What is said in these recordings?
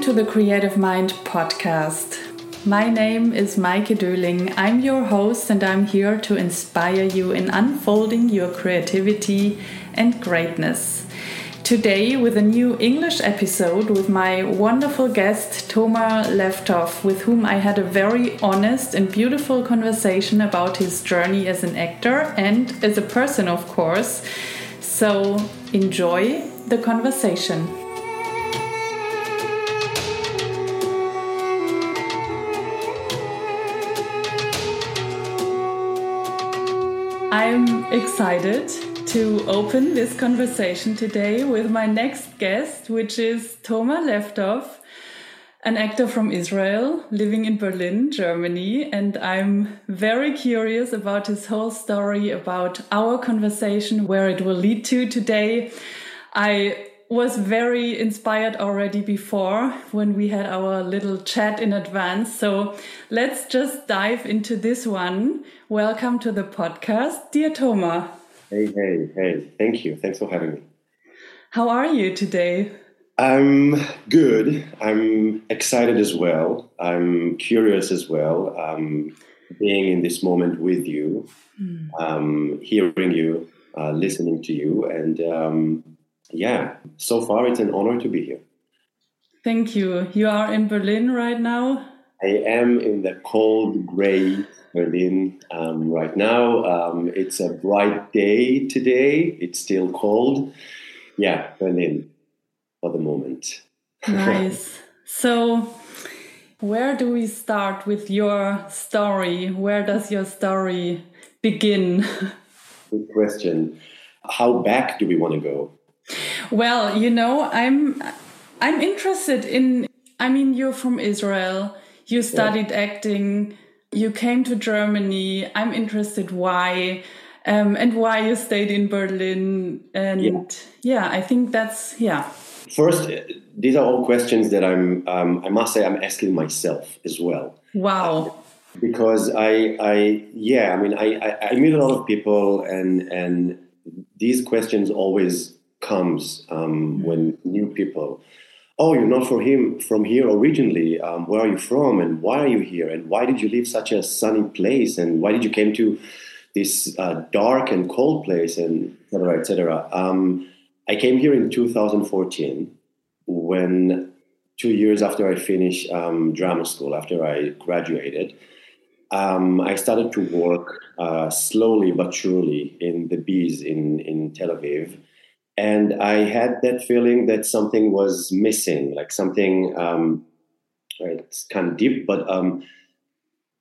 Welcome to the Creative Mind podcast. My name is Maike Döling. I'm your host and I'm here to inspire you in unfolding your creativity and greatness. Today, with a new English episode with my wonderful guest Toma Leftov, with whom I had a very honest and beautiful conversation about his journey as an actor and as a person, of course. So, enjoy the conversation. Excited to open this conversation today with my next guest, which is Toma Leftov, an actor from Israel living in Berlin, Germany. And I'm very curious about his whole story, about our conversation, where it will lead to today. I was very inspired already before when we had our little chat in advance. So let's just dive into this one. Welcome to the podcast, dear Toma. Hey, hey, hey. Thank you. Thanks for having me. How are you today? I'm good. I'm excited as well. I'm curious as well. Um, being in this moment with you, mm. um, hearing you, uh, listening to you, and um, yeah, so far it's an honor to be here. Thank you. You are in Berlin right now? I am in the cold, gray Berlin um, right now. Um, it's a bright day today. It's still cold. Yeah, Berlin for the moment. nice. So, where do we start with your story? Where does your story begin? Good question. How back do we want to go? Well, you know, I'm I'm interested in I mean, you're from Israel. You studied yeah. acting. You came to Germany. I'm interested why um, and why you stayed in Berlin. And yeah. yeah, I think that's yeah. First, these are all questions that I'm. Um, I must say, I'm asking myself as well. Wow. because I, I, yeah, I mean, I, I, I meet a lot of people, and and these questions always comes um, when new people oh you're not from him from here originally um, where are you from and why are you here and why did you leave such a sunny place and why did you came to this uh, dark and cold place and etc etc um, i came here in 2014 when two years after i finished um, drama school after i graduated um, I started to work uh, slowly but surely in the bees in, in Tel Aviv and I had that feeling that something was missing, like something. Um, it's kind of deep, but um,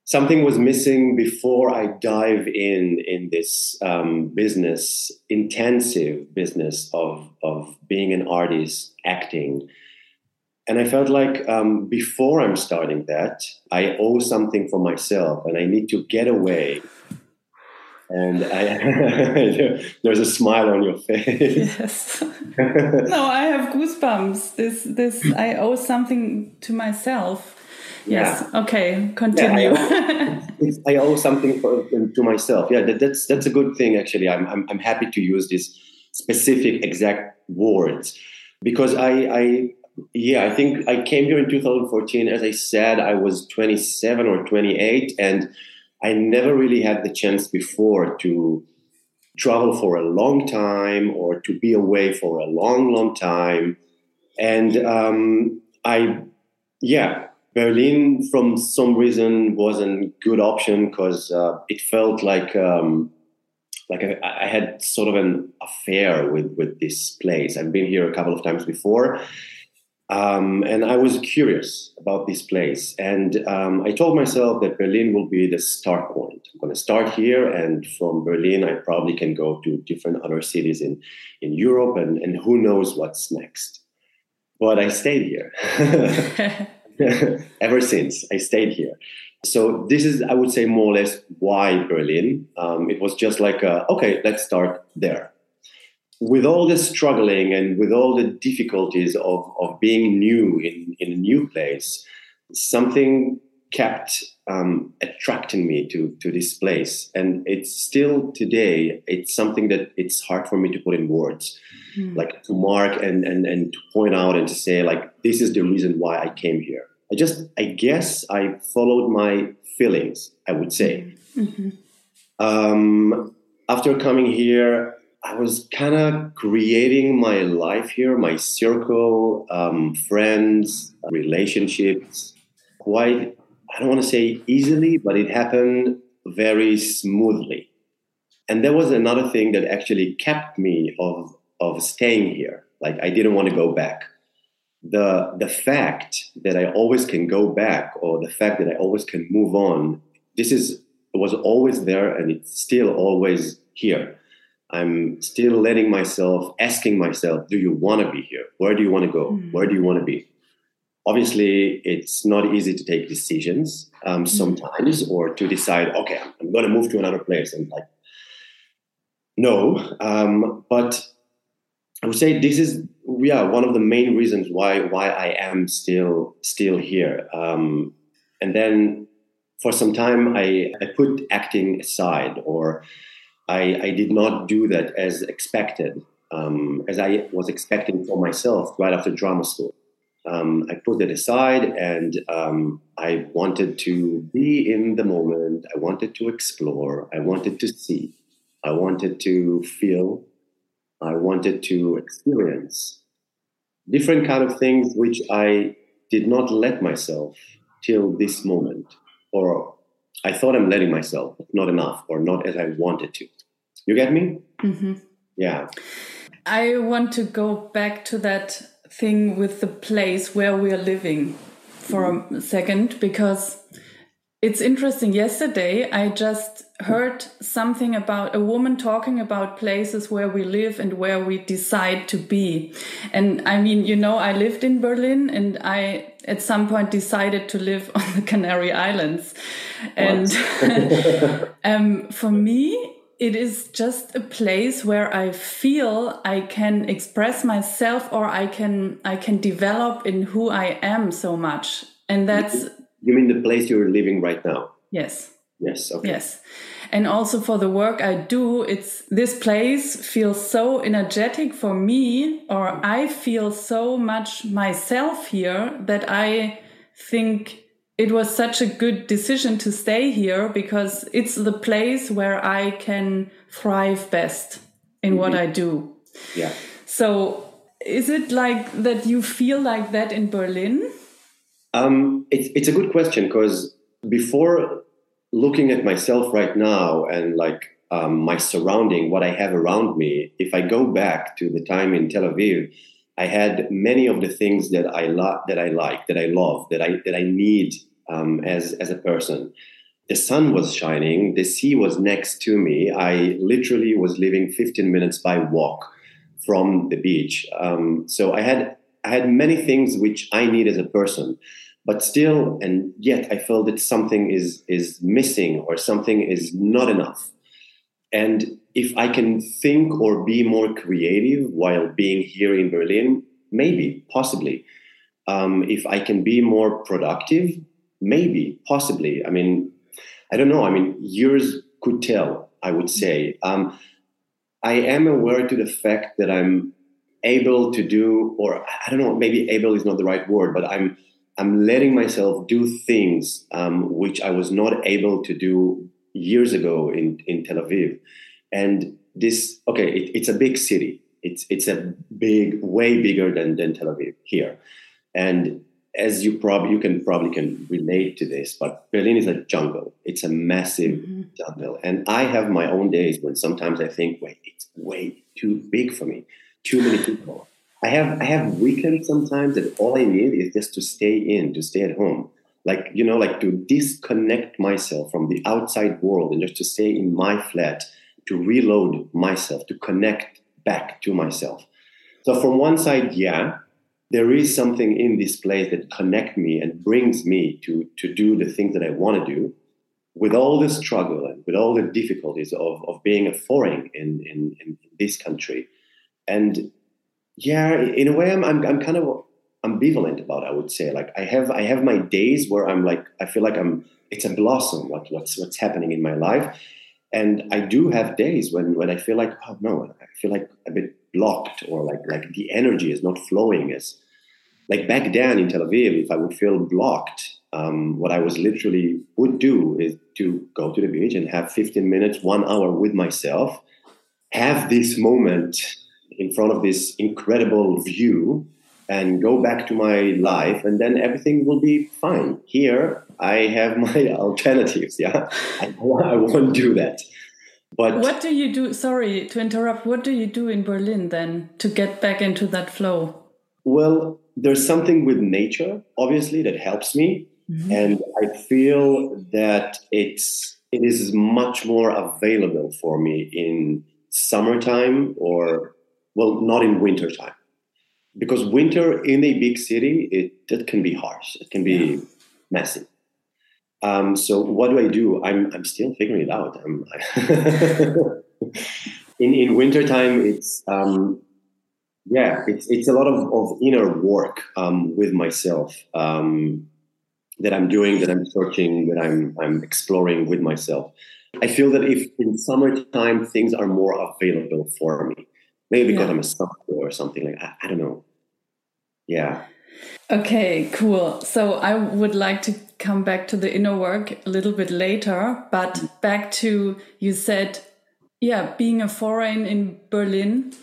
something was missing before I dive in in this um, business, intensive business of of being an artist, acting. And I felt like um, before I'm starting that, I owe something for myself, and I need to get away and I, there's a smile on your face. Yes. no, I have goosebumps. This, this, I owe something to myself. Yes. Yeah. Okay. Continue. Yeah, I, owe, I, owe, something for, to myself. Yeah, that, that's that's a good thing. Actually, I'm, I'm I'm happy to use these specific exact words because I I yeah I think I came here in 2014. As I said, I was 27 or 28, and I never really had the chance before to travel for a long time or to be away for a long, long time. And um, I, yeah, Berlin from some reason was a good option because uh, it felt like um, like I, I, had sort of an affair with with this place. I've been here a couple of times before, um, and I was curious about this place. And um, I told myself that Berlin will be the start point. I'm going to start here. And from Berlin, I probably can go to different other cities in, in Europe. And, and who knows what's next. But I stayed here. Ever since, I stayed here. So this is, I would say, more or less why Berlin. Um, it was just like, a, okay, let's start there with all the struggling and with all the difficulties of, of being new in, in a new place, something kept um, attracting me to to this place, and it's still today. It's something that it's hard for me to put in words, mm. like to mark and and and to point out and to say like this is the reason why I came here. I just I guess I followed my feelings. I would say. Mm-hmm. Um, after coming here, I was kind of creating my life here, my circle, um, friends, relationships, quite I don't want to say easily, but it happened very smoothly. And there was another thing that actually kept me of of staying here. Like I didn't want to go back. The the fact that I always can go back or the fact that I always can move on, this is was always there and it's still always here. I'm still letting myself, asking myself, do you want to be here? Where do you want to go? Mm. Where do you want to be? obviously it's not easy to take decisions um, mm-hmm. sometimes or to decide okay i'm, I'm going to move to another place and like no um, but i would say this is yeah one of the main reasons why why i am still still here um, and then for some time I, I put acting aside or I, I did not do that as expected um, as i was expecting for myself right after drama school um, I put it aside and um, I wanted to be in the moment. I wanted to explore. I wanted to see. I wanted to feel. I wanted to experience different kind of things which I did not let myself till this moment, or I thought I'm letting myself, not enough, or not as I wanted to. You get me? Mm-hmm. Yeah. I want to go back to that thing with the place where we are living for a second because it's interesting. Yesterday, I just heard something about a woman talking about places where we live and where we decide to be. And I mean, you know, I lived in Berlin and I at some point decided to live on the Canary Islands. And um, for me, it is just a place where I feel I can express myself or I can I can develop in who I am so much. And that's You mean the place you're living right now? Yes. Yes, okay. Yes. And also for the work I do, it's this place feels so energetic for me or I feel so much myself here that I think it was such a good decision to stay here because it's the place where I can thrive best in mm-hmm. what I do. Yeah. So is it like that you feel like that in Berlin? Um, it's, it's a good question because before looking at myself right now and like um, my surrounding, what I have around me, if I go back to the time in Tel Aviv, I had many of the things that I lo- that I like, that I love, that I that I need um, as as a person. The sun was shining. The sea was next to me. I literally was living 15 minutes by walk from the beach. Um, so I had I had many things which I need as a person, but still, and yet I felt that something is is missing or something is not enough. And if I can think or be more creative while being here in Berlin, maybe, possibly. Um, if I can be more productive, maybe, possibly. I mean, I don't know. I mean, years could tell, I would say. Um, I am aware to the fact that I'm able to do, or I don't know, maybe able is not the right word, but I'm I'm letting myself do things um, which I was not able to do years ago in, in Tel Aviv. And this, okay, it, it's a big city. It's it's a big, way bigger than, than Tel Aviv here. And as you probably you can probably can relate to this, but Berlin is a jungle. It's a massive mm-hmm. jungle, and I have my own days when sometimes I think, wait, it's way too big for me, too many people. I have I have weekends sometimes that all I need is just to stay in, to stay at home, like you know, like to disconnect myself from the outside world and just to stay in my flat, to reload myself, to connect back to myself. So from one side, yeah, there is something in this place that connects me and brings me to to do the things that I want to do with all the struggle and with all the difficulties of, of being a foreign in, in, in this country. And yeah, in a way, I'm, I'm, I'm kind of ambivalent about. I would say like I have I have my days where I'm like I feel like I'm it's a blossom what what's what's happening in my life, and I do have days when when I feel like oh no I feel like a bit blocked or like like the energy is not flowing as like back then in Tel Aviv if I would feel blocked um, what I was literally would do is to go to the beach and have 15 minutes one hour with myself have this moment in front of this incredible view and go back to my life and then everything will be fine. Here i have my alternatives yeah? I, I won't do that but what do you do sorry to interrupt what do you do in berlin then to get back into that flow? Well there's something with nature obviously that helps me. Mm-hmm. and i feel that it's it is much more available for me in summertime or well not in wintertime. Because winter in a big city it, it can be harsh. It can be yeah. messy um, so what do i do i'm, I'm still figuring it out I'm, in, in wintertime it's um, yeah it's, it's a lot of, of inner work um, with myself um, that i'm doing that i'm searching that i'm, I'm exploring with myself i feel that if in summertime things are more available for me maybe because yeah. i'm a summer or something like I, I don't know yeah. Okay, cool. So I would like to come back to the inner work a little bit later, but back to you said, yeah, being a foreign in Berlin.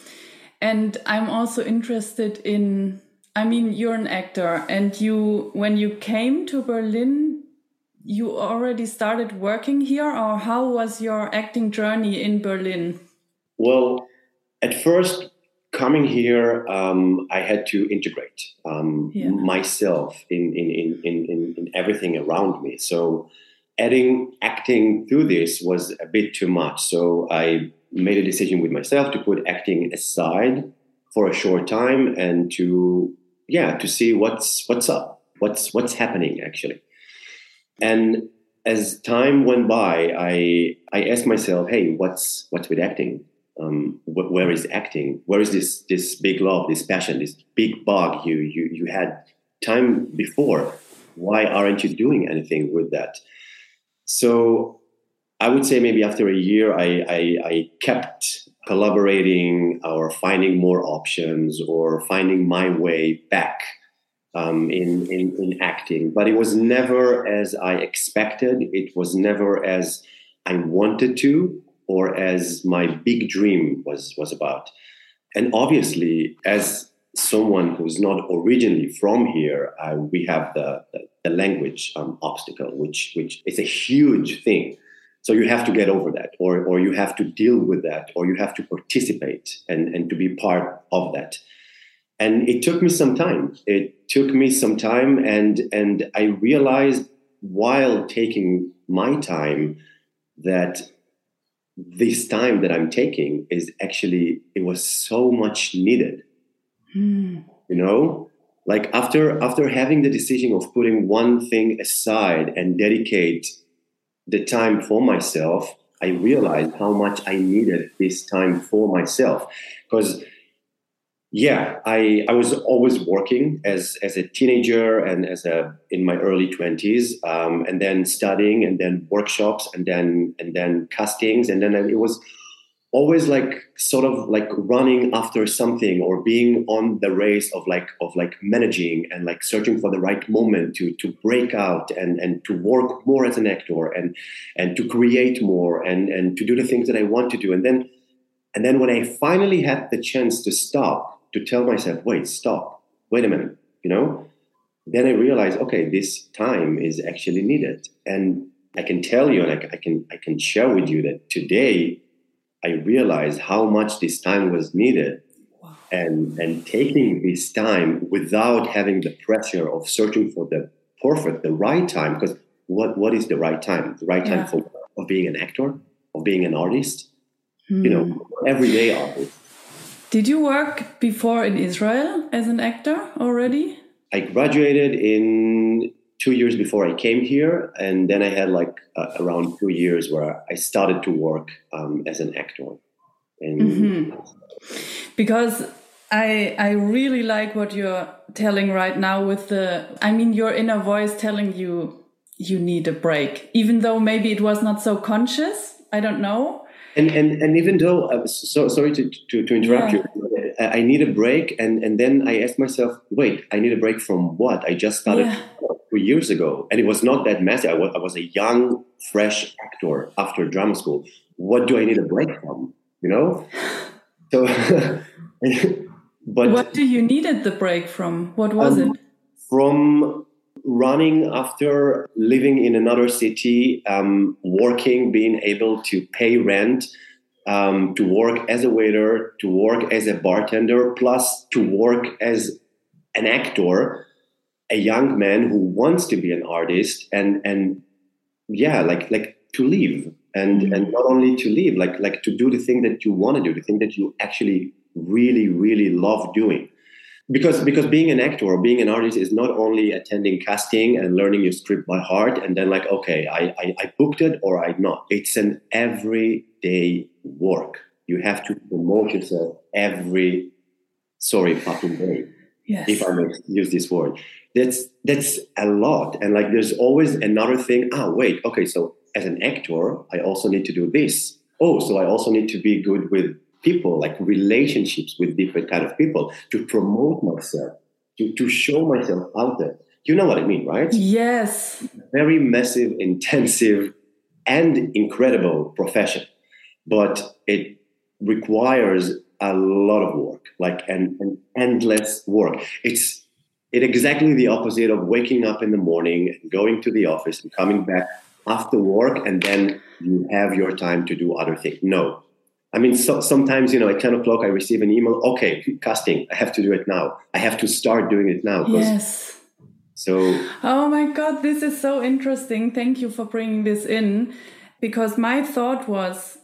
And I'm also interested in, I mean, you're an actor, and you, when you came to Berlin, you already started working here, or how was your acting journey in Berlin? Well, at first, coming here, um, I had to integrate um, yeah. myself in in, in, in, in everything around me. So adding acting to this was a bit too much. So I made a decision with myself to put acting aside for a short time and to yeah to see what's what's up, what's what's happening actually. And as time went by, I I asked myself, hey, what's what's with acting? Um, wh- where is acting? Where is this this big love, this passion, this big bug you you you had time before? Why aren't you doing anything with that? So I would say maybe after a year, I, I, I kept collaborating or finding more options or finding my way back um, in, in, in acting. But it was never as I expected. It was never as I wanted to or as my big dream was was about. And obviously, as someone who's not originally from here, uh, we have the, the, the language um, obstacle, which which is a huge thing. So you have to get over that, or or you have to deal with that, or you have to participate and and to be part of that. And it took me some time. It took me some time, and and I realized while taking my time that this time that I'm taking is actually it was so much needed. Mm. You know, like after after having the decision of putting one thing aside and dedicate the time for myself, I realized how much I needed this time for myself because yeah i i was always working as as a teenager and as a in my early 20s um, and then studying and then workshops and then and then castings. And then it was always like sort of like running after something or being on the race of like of like managing and like searching for the right moment to to break out and and to work more as an actor and and to create more and and to do the things that i want to do. And then and then when i finally had the chance to stop to tell myself, wait, stop, wait a minute, you know? Then I realized, okay, this time is actually needed. And I can tell you, and I, I can I can share with you that today I realized how much this time was needed. And and taking this time without having the pressure of searching for the perfect, the right time, because what what is the right time? The right time yeah. for of being an actor, of being an artist, mm. you know, hmm. everyday artist did you work before in Israel as an actor already? I graduated in two years before I came here, and then I had like uh, around two years where I started to work um, as an actor. And mm -hmm. because I I really like what you're telling right now with the I mean your inner voice telling you you need a break even though maybe it was not so conscious I don't know and and, and even though uh, so sorry to, to, to interrupt yeah. you I need a break and and then I asked myself wait I need a break from what I just started yeah. three years ago and it was not that messy I was, I was a young fresh actor after drama school what do I need a break from you know so But what do you needed the break from? What was um, it? From running after living in another city, um, working, being able to pay rent, um, to work as a waiter, to work as a bartender, plus to work as an actor, a young man who wants to be an artist, and and yeah, like like to live, and mm-hmm. and not only to live, like like to do the thing that you want to do, the thing that you actually really, really love doing. Because, because being an actor or being an artist is not only attending casting and learning your script by heart and then like, okay, I, I, I booked it or I not. It's an everyday work. You have to promote yourself every, sorry, fucking day. Yes. If I may use this word. That's, that's a lot. And like, there's always another thing. Ah, wait, okay, so as an actor, I also need to do this. Oh, so I also need to be good with people, like relationships with different kind of people, to promote myself, to, to show myself out there. You know what I mean, right? Yes. Very massive, intensive, and incredible profession, but it requires a lot of work, like an, an endless work. It's it exactly the opposite of waking up in the morning, going to the office, and coming back after work, and then you have your time to do other things. No, I mean, so, sometimes, you know, at 10 o'clock, I receive an email. Okay, casting. I have to do it now. I have to start doing it now. Yes. So. Oh my God, this is so interesting. Thank you for bringing this in. Because my thought was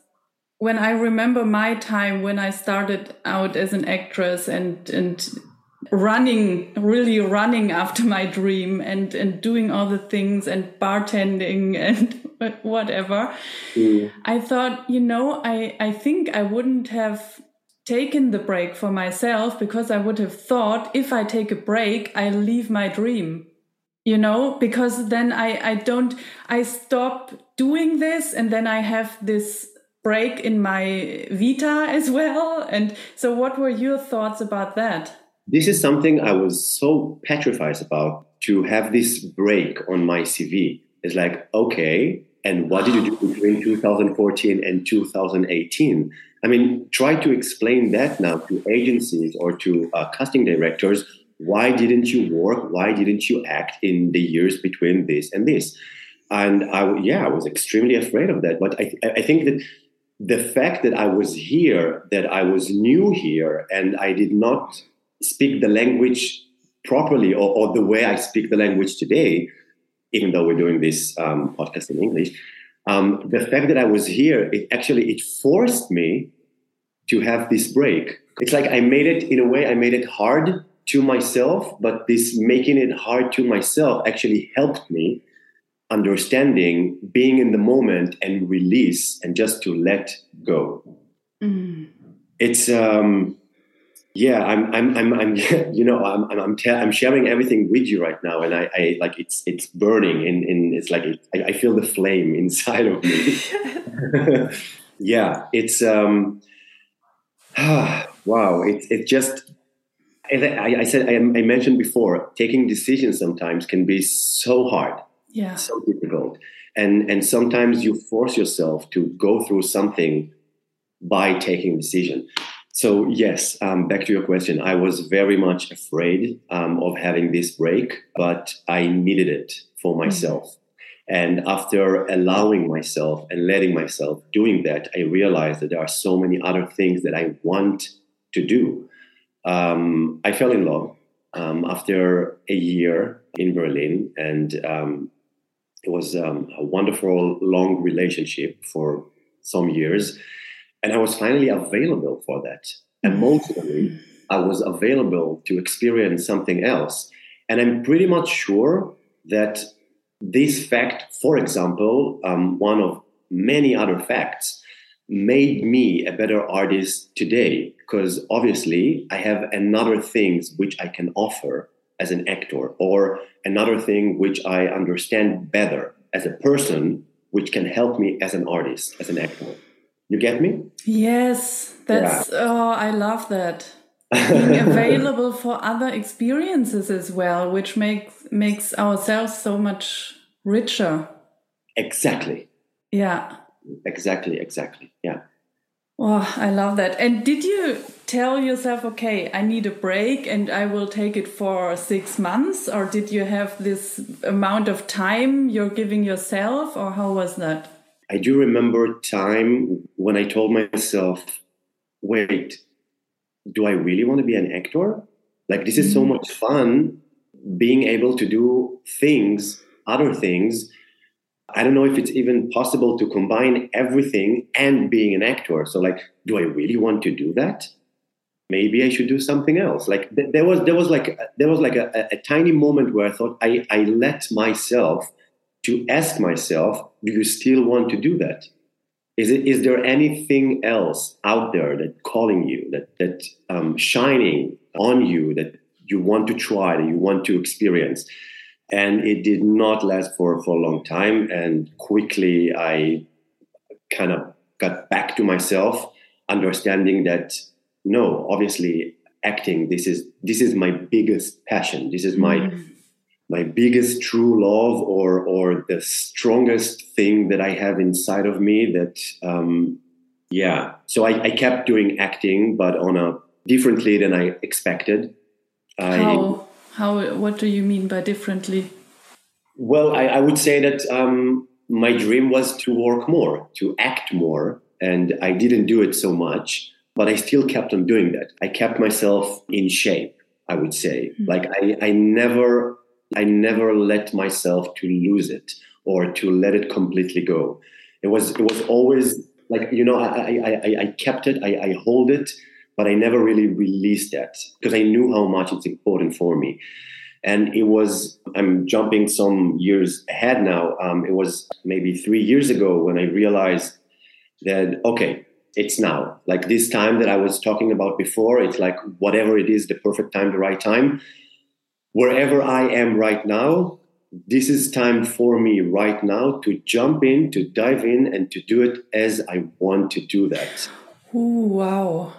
when I remember my time when I started out as an actress and, and running really running after my dream and and doing all the things and bartending and whatever. Mm. i thought you know i i think i wouldn't have taken the break for myself because i would have thought if i take a break i leave my dream you know because then i i don't i stop doing this and then i have this break in my vita as well. And so what were your thoughts about that this is something I was so petrified about to have this break on my CV. It's like, okay, and what did you do between 2014 and 2018? I mean, try to explain that now to agencies or to uh, casting directors. Why didn't you work? Why didn't you act in the years between this and this? And I, yeah, I was extremely afraid of that. But I, I think that the fact that I was here, that I was new here, and I did not speak the language properly or, or, the way I speak the language today, even though we're doing this um, podcast in English, um, the fact that I was here, it actually it forced me to have this break. It's like I made it in a way. I made it hard to myself, but this making it hard to myself actually helped me understanding being in the moment and release and just to let go. Mm. It's um, yeah i'm i'm i'm, I'm you know i'm i'm I'm, I'm, sharing everything with you right now and i i like it's it's burning and and it's like it, I, I, feel the flame inside of me. Yeah it's um wow it it just I, I said I, I mentioned before taking decisions sometimes can be so hard yeah. so difficult and and sometimes you force yourself to go through something by taking decision so yes, um, back to your question. I was very much afraid um, of having this break, but I needed it for mm-hmm. myself. Mm-hmm. And after allowing myself and letting myself doing that, I realized that there are so many other things that I want to do. Um, I fell in love um, after a year in Berlin, and um, it was um, a wonderful long relationship for some years and I was finally available for that. Emotionally, I was available to experience something else. And I'm pretty much sure that this fact, for example, um, one of many other facts, made me a better artist today because obviously I have another things which I can offer as an actor or another thing which I understand better as a person which can help me as an artist as an actor you get me yes that's yeah. oh I love that being available for other experiences as well which makes makes ourselves so much richer exactly yeah exactly exactly yeah Oh, I love that. And did you tell yourself, okay, I need a break and I will take it for six months? Or did you have this amount of time you're giving yourself? Or how was that? I do remember a time when I told myself, wait, do I really want to be an actor? Like, this is so mm. much fun being able to do things, other things I don't know if it's even possible to combine everything and being an actor. So, like, do I really want to do that? Maybe I should do something else. Like, th- there was there was like there was like a, a, tiny moment where I thought I I let myself to ask myself, do you still want to do that? Is it is there anything else out there that calling you that that um, shining on you that you want to try that you want to experience? and it did not last for, for a long time and quickly i kind of got back to myself understanding that no obviously acting this is this is my biggest passion this is my mm. My biggest true love or or the strongest thing that i have inside of me that um yeah so i, I kept doing acting but on a differently than i expected How? How? What do you mean by differently? Well, I, I would say that um, my dream was to work more, to act more, and I didn't do it so much, but I still kept on doing that. I kept myself in shape. I would say, mm-hmm. like I, I never, I never let myself to lose it or to let it completely go. It was, it was always like you know, I, I, I, kept it, I, I hold it, but I never really released that because I knew how much it's important for me. And it was, I'm jumping some years ahead now. Um, it was maybe three years ago when I realized that, okay, it's now. Like this time that I was talking about before, it's like whatever it is, the perfect time, the right time. Wherever I am right now, this is time for me right now to jump in, to dive in, and to do it as I want to do that. Ooh, wow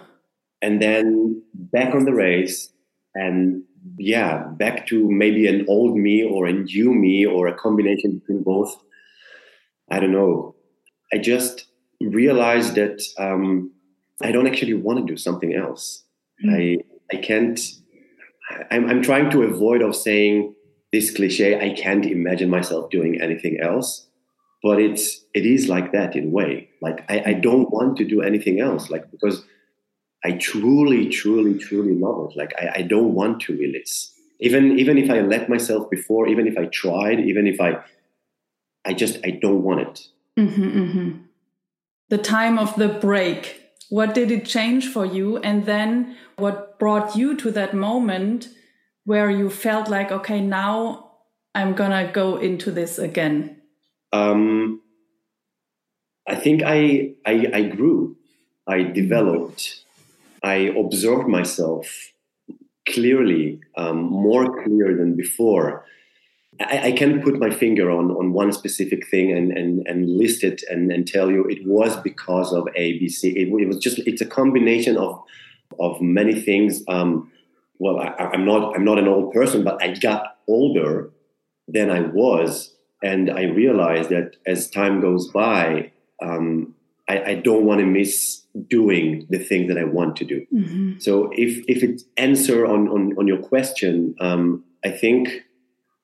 and then back on the race and yeah back to maybe an old me or a new me or a combination between both i don't know i just realized that um, i don't actually want to do something else mm. i i can't I'm, I'm trying to avoid of saying this cliche i can't imagine myself doing anything else but it's it is like that in a way like I, I don't want to do anything else like because I truly, truly, truly love it. Like I, I don't want to release. Even even if I let myself before, even if I tried, even if I I just I don't want it. Mm-hmm, mm-hmm. The time of the break. What did it change for you? And then what brought you to that moment where you felt like, okay, now I'm gonna go into this again? Um, I think I, I I grew. I developed. I observed myself clearly, um, more clear than before. I, I can put my finger on, on one specific thing and, and, and list it and, and tell you it was because of ABC. It, it was just it's a combination of of many things. Um, well, I, am not I'm not an old person, but I got older than I was, and I realized that as time goes by, um, I, I don't want to miss doing the thing that I want to do. Mm-hmm. So if if it answer on on, on your question, um, I think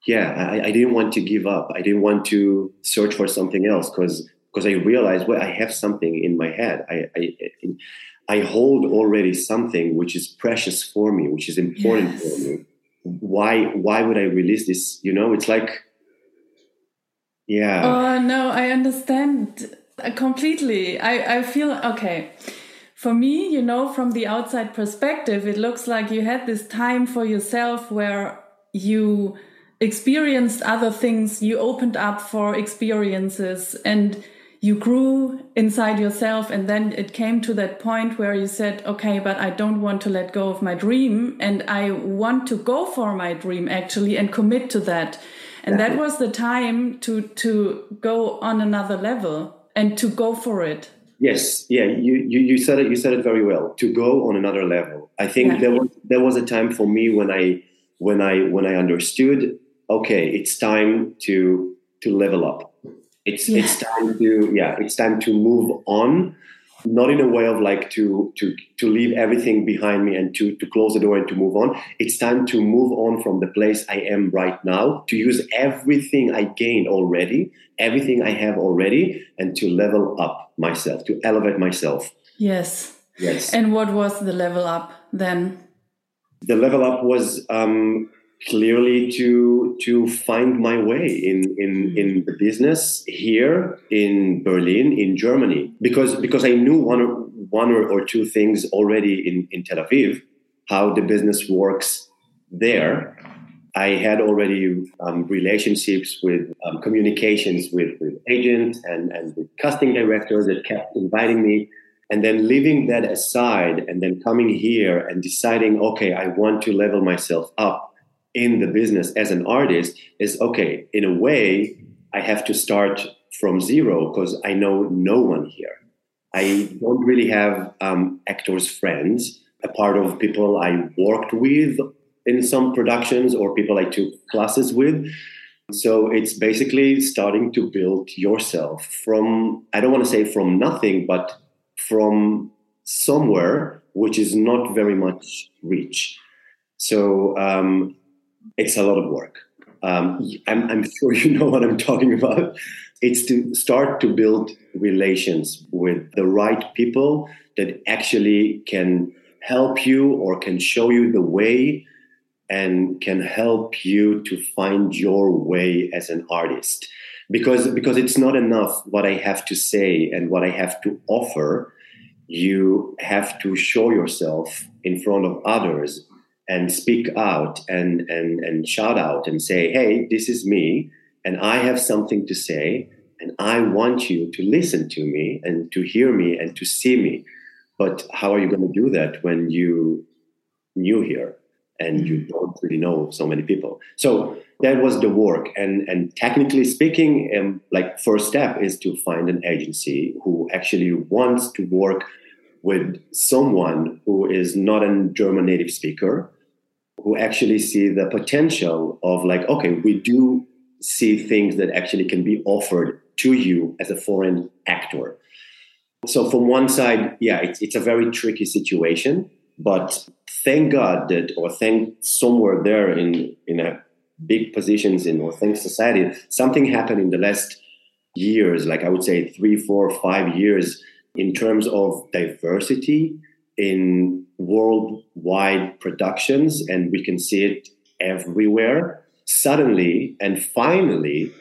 yeah, I, I, didn't want to give up. I didn't want to search for something else because because I realized well I have something in my head. I, I I hold already something which is precious for me, which is important yes. for me. Why why would I release this? You know, it's like yeah. Oh no, I understand completely. I, I feel okay. For me, you know, from the outside perspective, it looks like you had this time for yourself where you experienced other things, you opened up for experiences, and you grew inside yourself. And then it came to that point where you said okay but i don't want to let go of my dream. And i want to go for my dream actually and commit to that. And that was the time to to go on another level and to go for it. Yes. Yeah you, you you said it you said it very well. To go on another level. I think yeah. there was there was a time for me when i when i when i understood okay it's time to to level up it's yeah. it's time to yeah, it's time to move on, not in a way of like to to to leave everything behind me and to to close the door and to move on. It's time to move on from the place I am right now, to use everything I gained already, everything I have already, and to level up myself, to elevate myself. Yes. Yes. And what was the level up then? The level up was um, clearly to to find my way in in in the business here in Berlin in Germany. Because because I knew one or one or, or two things already in in Tel Aviv how the business works there. I had already um, relationships with um, communications with, with agents and, and with casting directors that kept inviting me. And then leaving that aside and then coming here and deciding, okay, I want to level myself up in the business as an artist is okay, in a way, I have to start from zero because I know no one here. I don't really have um, actors' friends, a part of people I worked with in some productions or people I took classes with. So it's basically starting to build yourself from, I don't want to say from nothing, but from somewhere which is not very much reach. So um, it's a lot of work. Um, I'm, I'm sure you know what I'm talking about. It's to start to build relations with the right people that actually can help you or can show you the way and can help you to find your way as an artist because because it's not enough what i have to say and what i have to offer you have to show yourself in front of others and speak out and, and, and shout out and say, hey, this is me, and I have something to say, and I want you to listen to me and to hear me and to see me. But how are you going to do that when you new here and you mm-hmm. don't really know so many people? So that was the work. And and technically speaking, um, like first step is to find an agency who actually wants to work with someone who is not a German native speaker, who actually see the potential of like, okay, we do see things that actually can be offered to you as a foreign actor. So from one side, yeah, it's, it's a very tricky situation, but thank God that, or thank somewhere there in, in a big positions in or thank society, something happened in the last years, like I would say three, four, five years in terms of diversity in worldwide productions, and we can see it everywhere. Suddenly and finally,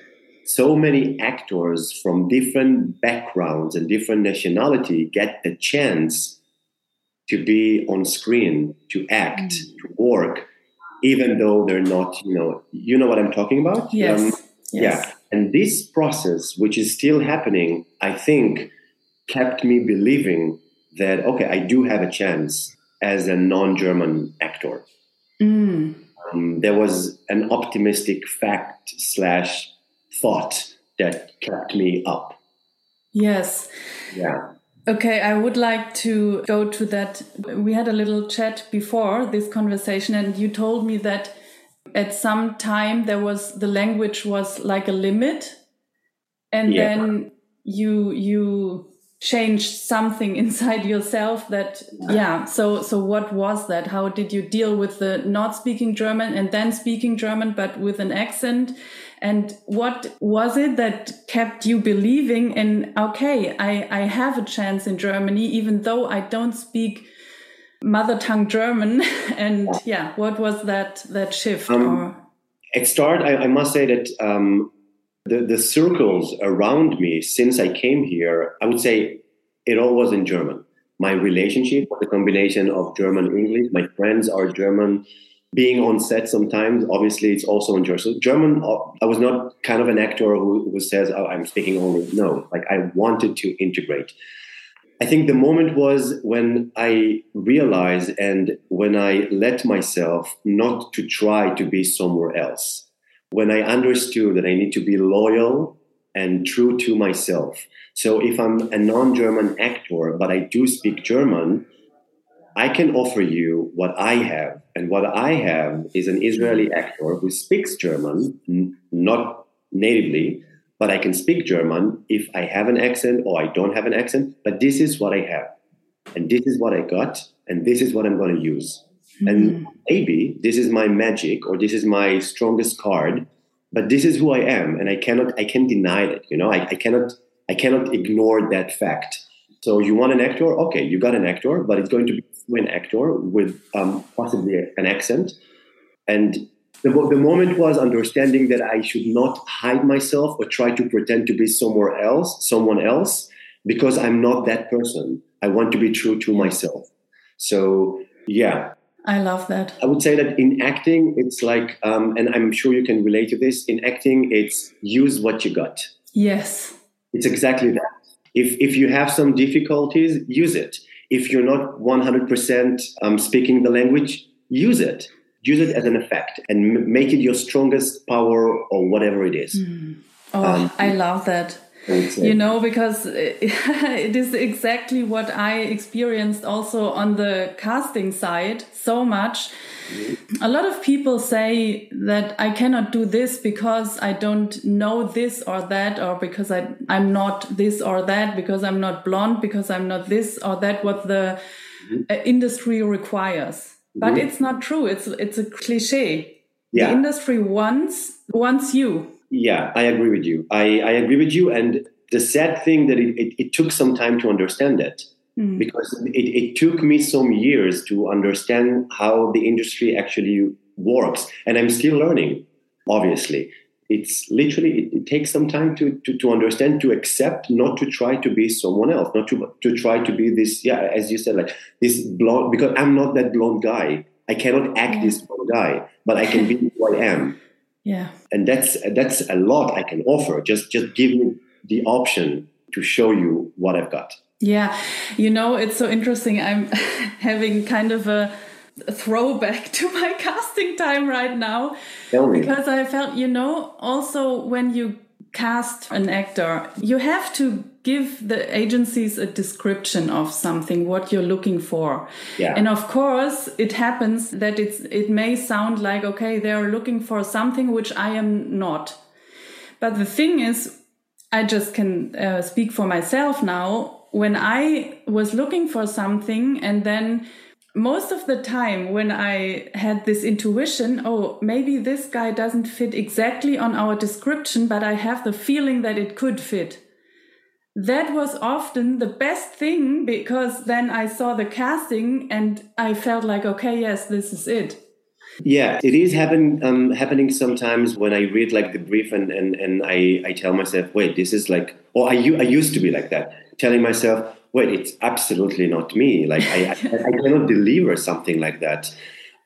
so many actors from different backgrounds and different nationality get the chance to be on screen, to act, mm. to work, even though they're not, you know, you know what I'm talking about? Yes. Um, yes. Yeah. And this process, which is still happening, I think kept me believing that okay, I do have a chance as a non-German actor. Mm. Um, there was an optimistic fact slash thought that kept me up. Yes. Yeah. Okay, I would like to go to that. We had a little chat before this conversation, and you told me that at some time there was the language was like a limit, and yeah. then you you changed something inside yourself that yeah. so so what was that? How did you deal with the not speaking german and then speaking german but with an accent? And what was it that kept you believing in okay i i have a chance in germany even though i don't speak mother tongue german? And yeah. what was that that shift um, or it started I, I must say that um the, the circles around me since I came here, I would say it all was in German. My relationship was a combination of German English. My friends are German. being on set sometimes. Obviously, it's also in German. So German, uh, I was not kind of an actor who, who says, oh, I'm speaking only. No, like I wanted to integrate. I think the moment was when I realized and when I let myself not to try to be somewhere else. When I understood that I need to be loyal and true to myself. So if I'm a non German actor, but I do speak German, I can offer you what I have. And what I have is an Israeli actor who speaks German, n- not natively, but I can speak German if I have an accent or I don't have an accent. But this is what I have. And this is what I got. And this is what I'm going to use. And maybe this is my magic or this is my strongest card, but this is who I am. And I cannot, I can deny it. You know, I, I cannot, I cannot ignore that fact. So you want an actor? Okay, you got an actor, but it's going to be an actor with um, possibly an accent. And the, the moment was understanding that I should not hide myself or try to pretend to be somewhere else, someone else, because I'm not that person. I want to be true to myself. So, yeah. I love that. I would say that in acting, it's like, um, and I'm sure you can relate to this. In acting, it's use what you got. Yes. It's exactly that. If if you have some difficulties, use it if you're not 100% um, speaking the language, use it. Use it as an effect and m- make it your strongest power or whatever it is. Mm. Oh, um, I love that. You know, because it is exactly what I experienced also on the casting side so much a lot of people say that I cannot do this because I don't know this or that, or because I, I'm not this or that, because I'm not blonde, because I'm not this or that, what the mm-hmm. Uh, industry requires. But it's not true. It's, it's a cliche. Yeah. The industry wants, wants you. Yeah, I agree with you. I, I agree with you. And the sad thing that it, it, it took some time to understand that mm. because it, it took me some years to understand how the industry actually works. And I'm still learning, obviously. It's literally, it, it takes some time to, to, to, understand, to accept, not to try to be someone else, not to, to try to be this, yeah, as you said, like this blonde, because I'm not that blonde guy. I cannot act yeah. this blonde guy, but I can be who I am. Yeah. And that's that's a lot I can offer. Just just give me the option to show you what I've got. Yeah, you know, it's so interesting. I'm having kind of a throwback to my casting time right now because I felt, you know, also when you cast an actor, you have to give the agencies a description of something what you're looking for. Yeah. And of course, it happens that it's it may sound like okay, they're looking for something which I am not. But the thing is, I just can uh, speak for myself now when I was looking for something and then most of the time when I had this intuition, oh, maybe this guy doesn't fit exactly on our description, but I have the feeling that it could fit. That was often the best thing because then I saw the casting and I felt like, okay, yes, this is it. Yeah, it is happen, um, happening sometimes when I read like the brief and, and, and I, I tell myself, wait, this is like, or I, I used to be like that telling myself, wait, it's absolutely not me. Like I, I, I cannot deliver something like that.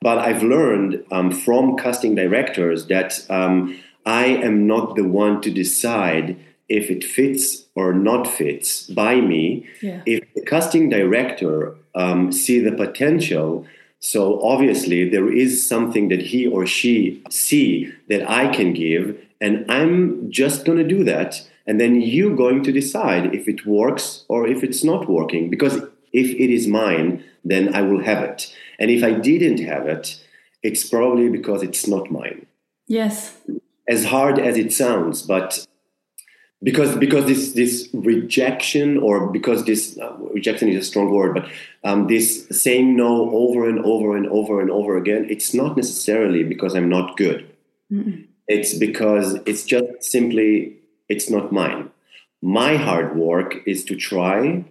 But I've learned um, from casting directors that um, I am not the one to decide if it fits or not fits by me. Yeah. If the casting director um, see the potential, so obviously there is something that he or she see that I can give, and I'm just going to do that and then you're going to decide if it works or if it's not working because if it is mine then i will have it and if i didn't have it it's probably because it's not mine yes as hard as it sounds but because because this this rejection or because this uh, rejection is a strong word but um, this saying no over and over and over and over again it's not necessarily because i'm not good Mm-mm. it's because it's just simply it's not mine. My hard work is to try.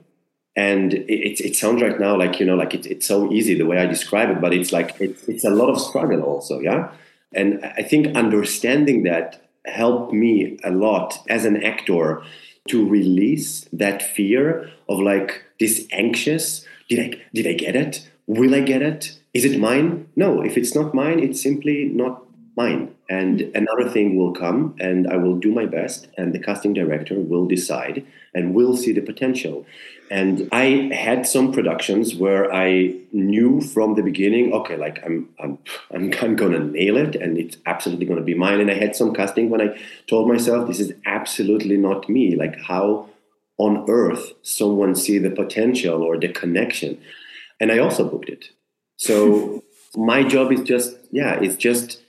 And it, it, sounds right now like, you know, like it, it's so easy the way I describe it, but it's like, it's, it's a lot of struggle also. Yeah. And I think understanding that helped me a lot as an actor to release that fear of like this anxious, did I, did I get it? Will I get it? is it mine? No, if it's not mine, it's simply not mine. And another thing will come, and I will do my best, and the casting director will decide and will see the potential. And I had some productions where I knew from the beginning, okay, like I'm, I'm, I'm, I'm gonna nail it, and it's absolutely gonna be mine. And I had some casting when I told myself, this is absolutely not me. Like how on earth someone see the potential or the connection? And I also booked it. So my job is just, yeah, it's just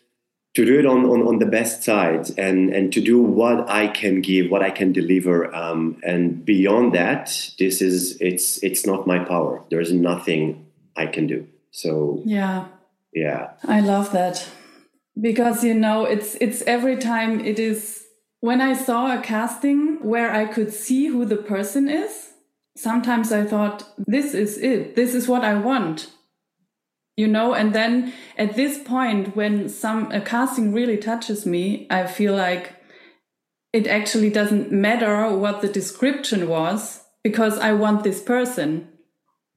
to do it on, on, on the best sides and, and to do what I can give, what I can deliver. Um, and beyond that, this is, it's, it's not my power. There's nothing I can do. So, yeah. Yeah. I love that because, you know, it's, it's every time it is when I saw a casting where I could see who the person is, sometimes I thought, this is it. This is what I want you know? And then at this point when some a casting really touches me i feel like it actually doesn't matter what the description was because i want this person.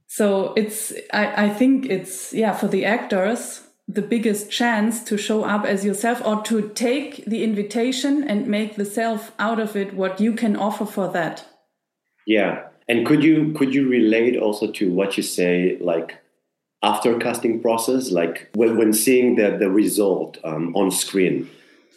So it's i, I think it's yeah for the actors the biggest chance to show up as yourself or to take the invitation and make the self out of it what you can offer for that. Yeah. And could you could you relate also to what you say like after casting process like when, when seeing the, the result um, on screen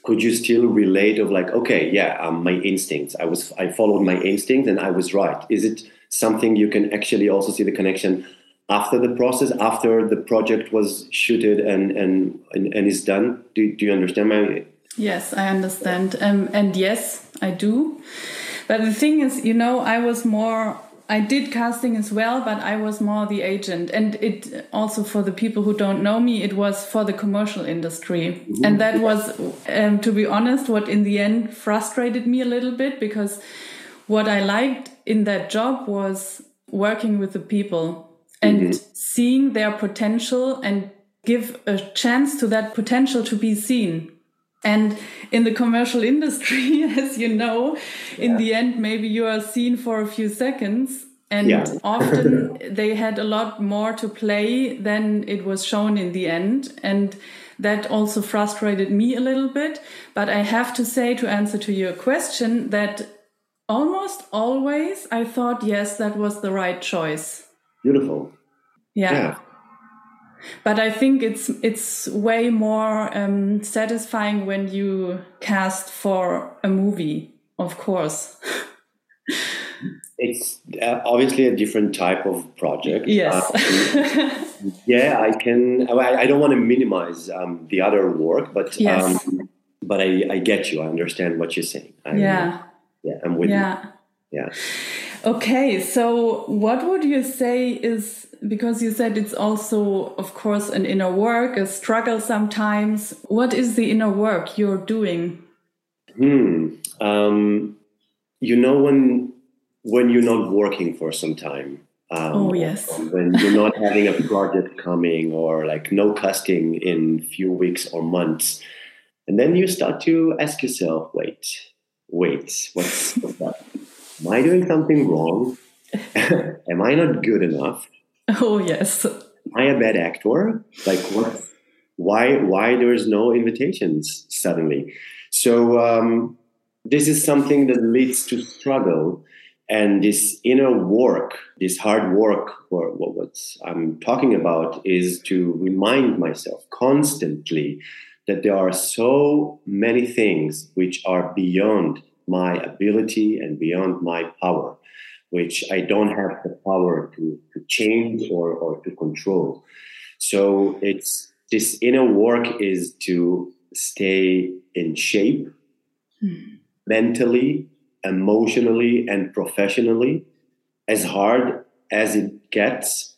could you still relate of like okay yeah um, my instincts i was i followed my instincts and i was right. Is it something you can actually also see the connection after the process after the project was shooted and and and, and is done? Do, do you understand my yes i understand. Um, and yes i do. But the thing is you know i was more I did casting as well, but I was more the agent. And it also, for the people who don't know me, it was for the commercial industry. Mm -hmm. And that was, um, to be honest, what in the end frustrated me a little bit because what I liked in that job was working with the people and mm -hmm. seeing their potential and give a chance to that potential to be seen. And in the commercial industry, as you know, yeah. in the end, maybe you are seen for a few seconds. And yeah. often they had a lot more to play than it was shown in the end. And that also frustrated me a little bit. But I have to say, to answer to your question, that almost always I thought, yes, that was the right choice. Beautiful. yeah. yeah but I think it's it's way more um, satisfying when you cast for a movie, of course. it's uh, obviously a different type of project. Yes. Um, yeah, I can. I, I don't want to minimize um, the other work, but yes. Um, but I, I get you. I understand what you're saying. I, yeah. Yeah, I'm with yeah. you. Yeah. Okay, so what would you say is because you said it's also, of course, an inner work, a struggle sometimes. What is the inner work you're doing? Hmm. Um, you know when when you're not working for some time. Um, oh yes. When you're not having a project coming or like no casting in few weeks or months, and then you start to ask yourself, wait, wait, what's, what's that? Am I doing something wrong? am I not good enough? Oh yes. Am I a bad actor? Like what? Why? Why there's no invitations suddenly? So um, this is something that leads to struggle, and this inner work, this hard work, or what I'm talking about, is to remind myself constantly that there are so many things which are beyond my ability and beyond my power, which I don't have the power to, to change or, or to control. So it's this inner work is to stay in shape mm. mentally, emotionally, and professionally as hard as it gets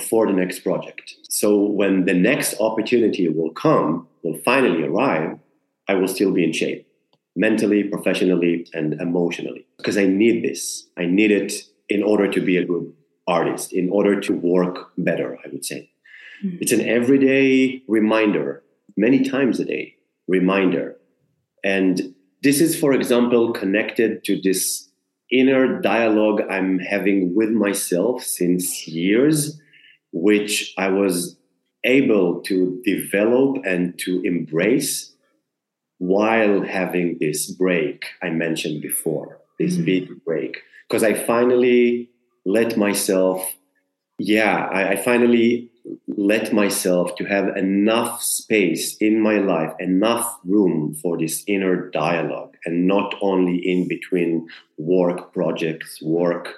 for the next project. So when the next opportunity will come, will finally arrive, I will still be in shape mentally, professionally, and emotionally. Because I need this. I need it in order to be a good artist, in order to work better, I would say. Mm-hmm. It's an everyday reminder, many times a day reminder. And this is, for example, connected to this inner dialogue I'm having with myself since years, which I was able to develop and to embrace while having this break I mentioned before, this mm-hmm. big break. Because I finally let myself, yeah, I, I finally let myself to have enough space in my life, enough room for this inner dialogue, and not only in between work projects, work,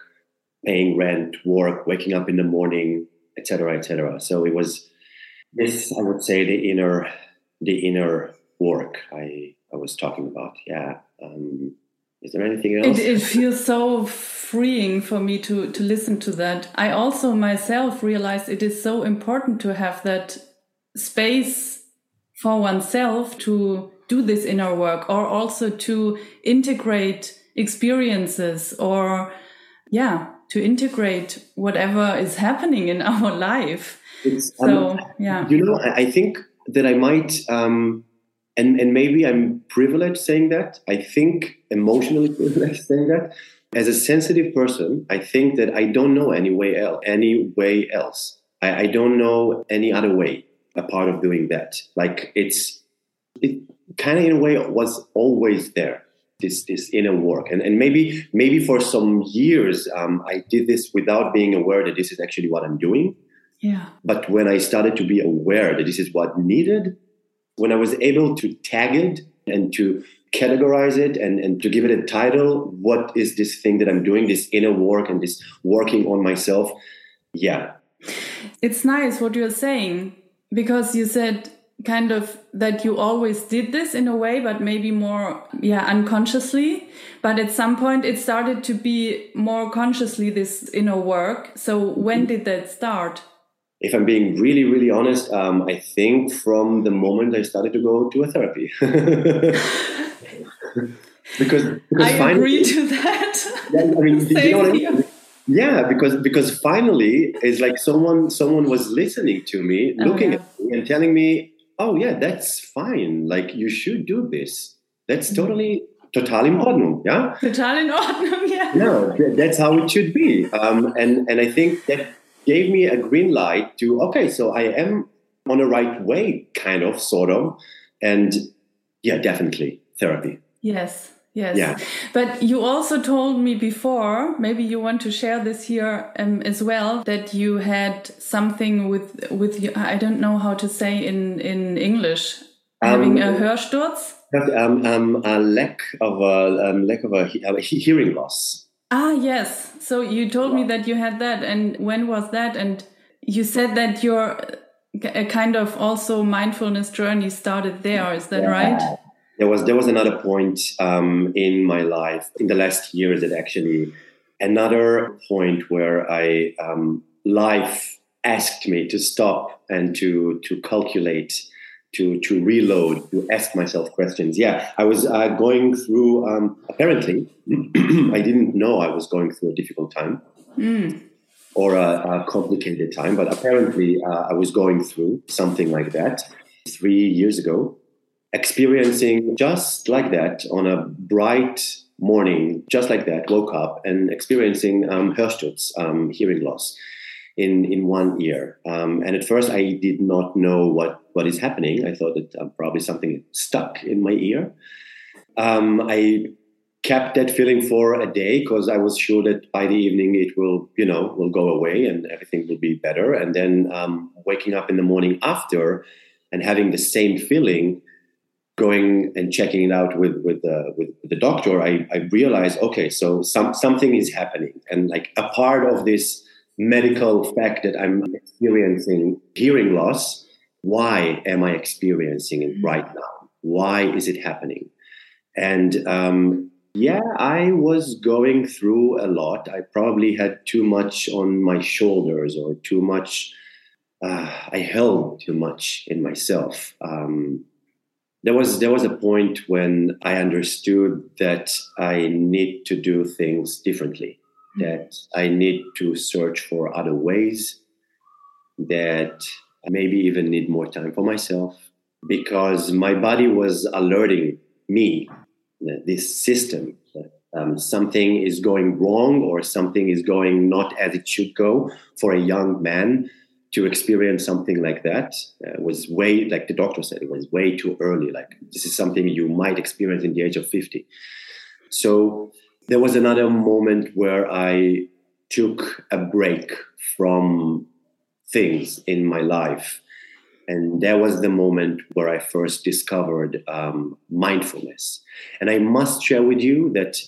paying rent, work, waking up in the morning, etc., etc. So it was this, I would say, the inner, the inner work I I was talking about. Yeah. Um, is there anything else? It, it, feels so freeing for me to to listen to that. I also myself realized it is so important to have that space for oneself to do this inner work or also to integrate experiences or yeah to integrate whatever is happening in our life it's, so um, yeah you know i think that i might um, and and maybe I'm privileged saying that. I think emotionally privileged saying that. As a sensitive person, I think that I don't know any way else. Any way else. I, I don't know any other way apart of doing that. Like it's it kind of in a way was always there. This this inner work, and and maybe maybe for some years um, I did this without being aware that this is actually what I'm doing. Yeah. But when I started to be aware that this is what needed, when I was able to tag it and to categorize it and, and to give it a title, what is this thing that I'm doing, this inner work and this working on myself? Yeah. It's nice what you're saying because you said kind of that you always did this in a way but maybe more yeah unconsciously but at some point it started to be more consciously this inner work so when mm-hmm. did that start if I'm being really, really honest, um, I think from the moment I started to go to a therapy. because, because I finally, agree to that. Yeah, I mean, you know I mean? yeah, because because finally it's like someone someone was listening to me, oh, looking yeah. at me and telling me, "Oh yeah, that's fine. Like you should do this. That's mm-hmm. totally total in Ordnung, yeah? Total in Ordnung, yeah. No, that's how it should be. Um, and and I think that gave me a green light to okay so i am on the right way kind of sort of. And yeah definitely therapy. Yes yes. Yeah. but you also told me before maybe you want to share this here um, as well that you had something with with you i don't know how to say in in english. Um, having a hörsturz? um, um, a lack of a um, lack of a, a hearing loss Ah, yes. So you told me that you had that, and when was that? And you said that your a kind of also mindfulness journey started there. Is that yeah. right? There was there was another point um, in my life in the last years that actually another point where I um, life asked me to stop and to to calculate to to reload, to ask myself questions. Yeah, I was uh, going through. Um, apparently, I didn't know I was going through a difficult time mm. or a, a, complicated time, but apparently, uh, I was going through something like that three years ago. Experiencing just like that on a bright morning, just like that, woke up and experiencing um, um, hearing loss in in one ear. Um, and at first, I did not know what what is happening. I thought that uh, probably something stuck in my ear. Um, I kept that feeling for a day because I was sure that by the evening it will, you know, will go away and everything will be better. And then um, waking up in the morning after and having the same feeling, going and checking it out with with, uh, with the doctor, I, I realized, okay, so some something is happening, and like a part of this medical fact that I'm experiencing hearing loss. Why am I experiencing it mm-hmm. right now? Why is it happening? And um, yeah, I was going through a lot. I probably had too much on my shoulders or too much. Uh, I held too much in myself. Um, there was there was a point when I understood that I need to do things differently that I need to search for other ways, that maybe even need more time for myself because my body was alerting me, this system, that um, something is going wrong or something is going not as it should go for a young man to experience something like that uh, was way, like the doctor said, it was way too early. Like this is something you might experience in the age of 50. So there was another moment where I took a break from things in my life. And that was the moment where I first discovered um, mindfulness. And I must share with you that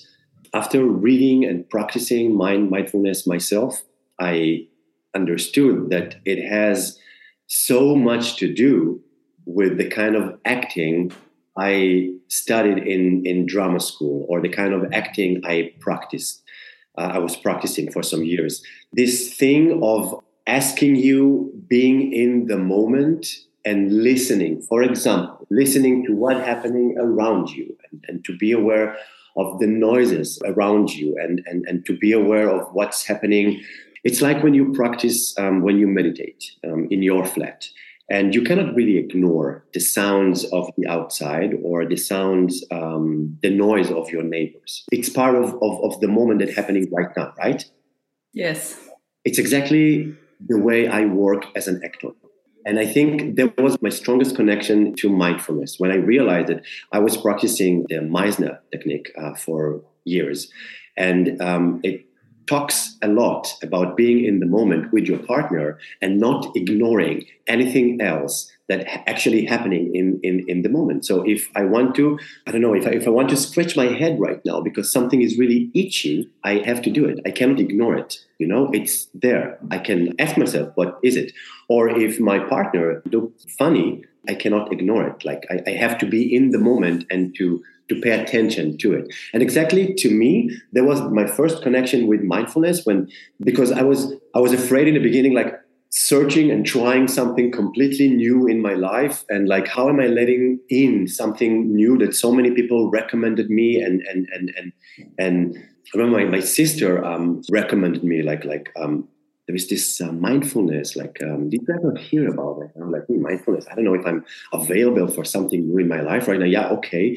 after reading and practicing mind mindfulness myself, I understood that it has so much to do with the kind of acting I studied in, in drama school or the kind of acting I practiced. Uh, I was practicing for some years. This thing of asking you being in the moment and listening, for example, listening to what's happening around you and, and to be aware of the noises around you and, and, and to be aware of what's happening. It's like when you practice, um, when you meditate um, in your flat and you cannot really ignore the sounds of the outside or the sounds um, the noise of your neighbors. It's part of, of, of the moment that's happening right now right? Yes. It's exactly the way i work as an actor. And i think that was my strongest connection to mindfulness when i realized that i was practicing the meisner technique uh, for years. And um, it talks a lot about being in the moment with your partner and not ignoring anything else that actually happening in, in, in the moment. So if I want to, I don't know, if I, if I want to scratch my head right now because something is really itchy, I have to do it. I cannot ignore it. You know, it's there. I can ask myself, what is it? Or if my partner looks funny, I cannot ignore it. Like I, I have to be in the moment and to to pay attention to it. And exactly to me, that was my first connection with mindfulness when because I was I was afraid in the beginning, like searching and trying something completely new in my life and like how am i letting in something new that so many people recommended me and and and and and I remember my, my sister um, recommended me like like um, there is this uh, mindfulness like um, did you ever hear about it? I'm like hmm, mindfulness i don't know if i'm available for something new in my life right now. Yeah okay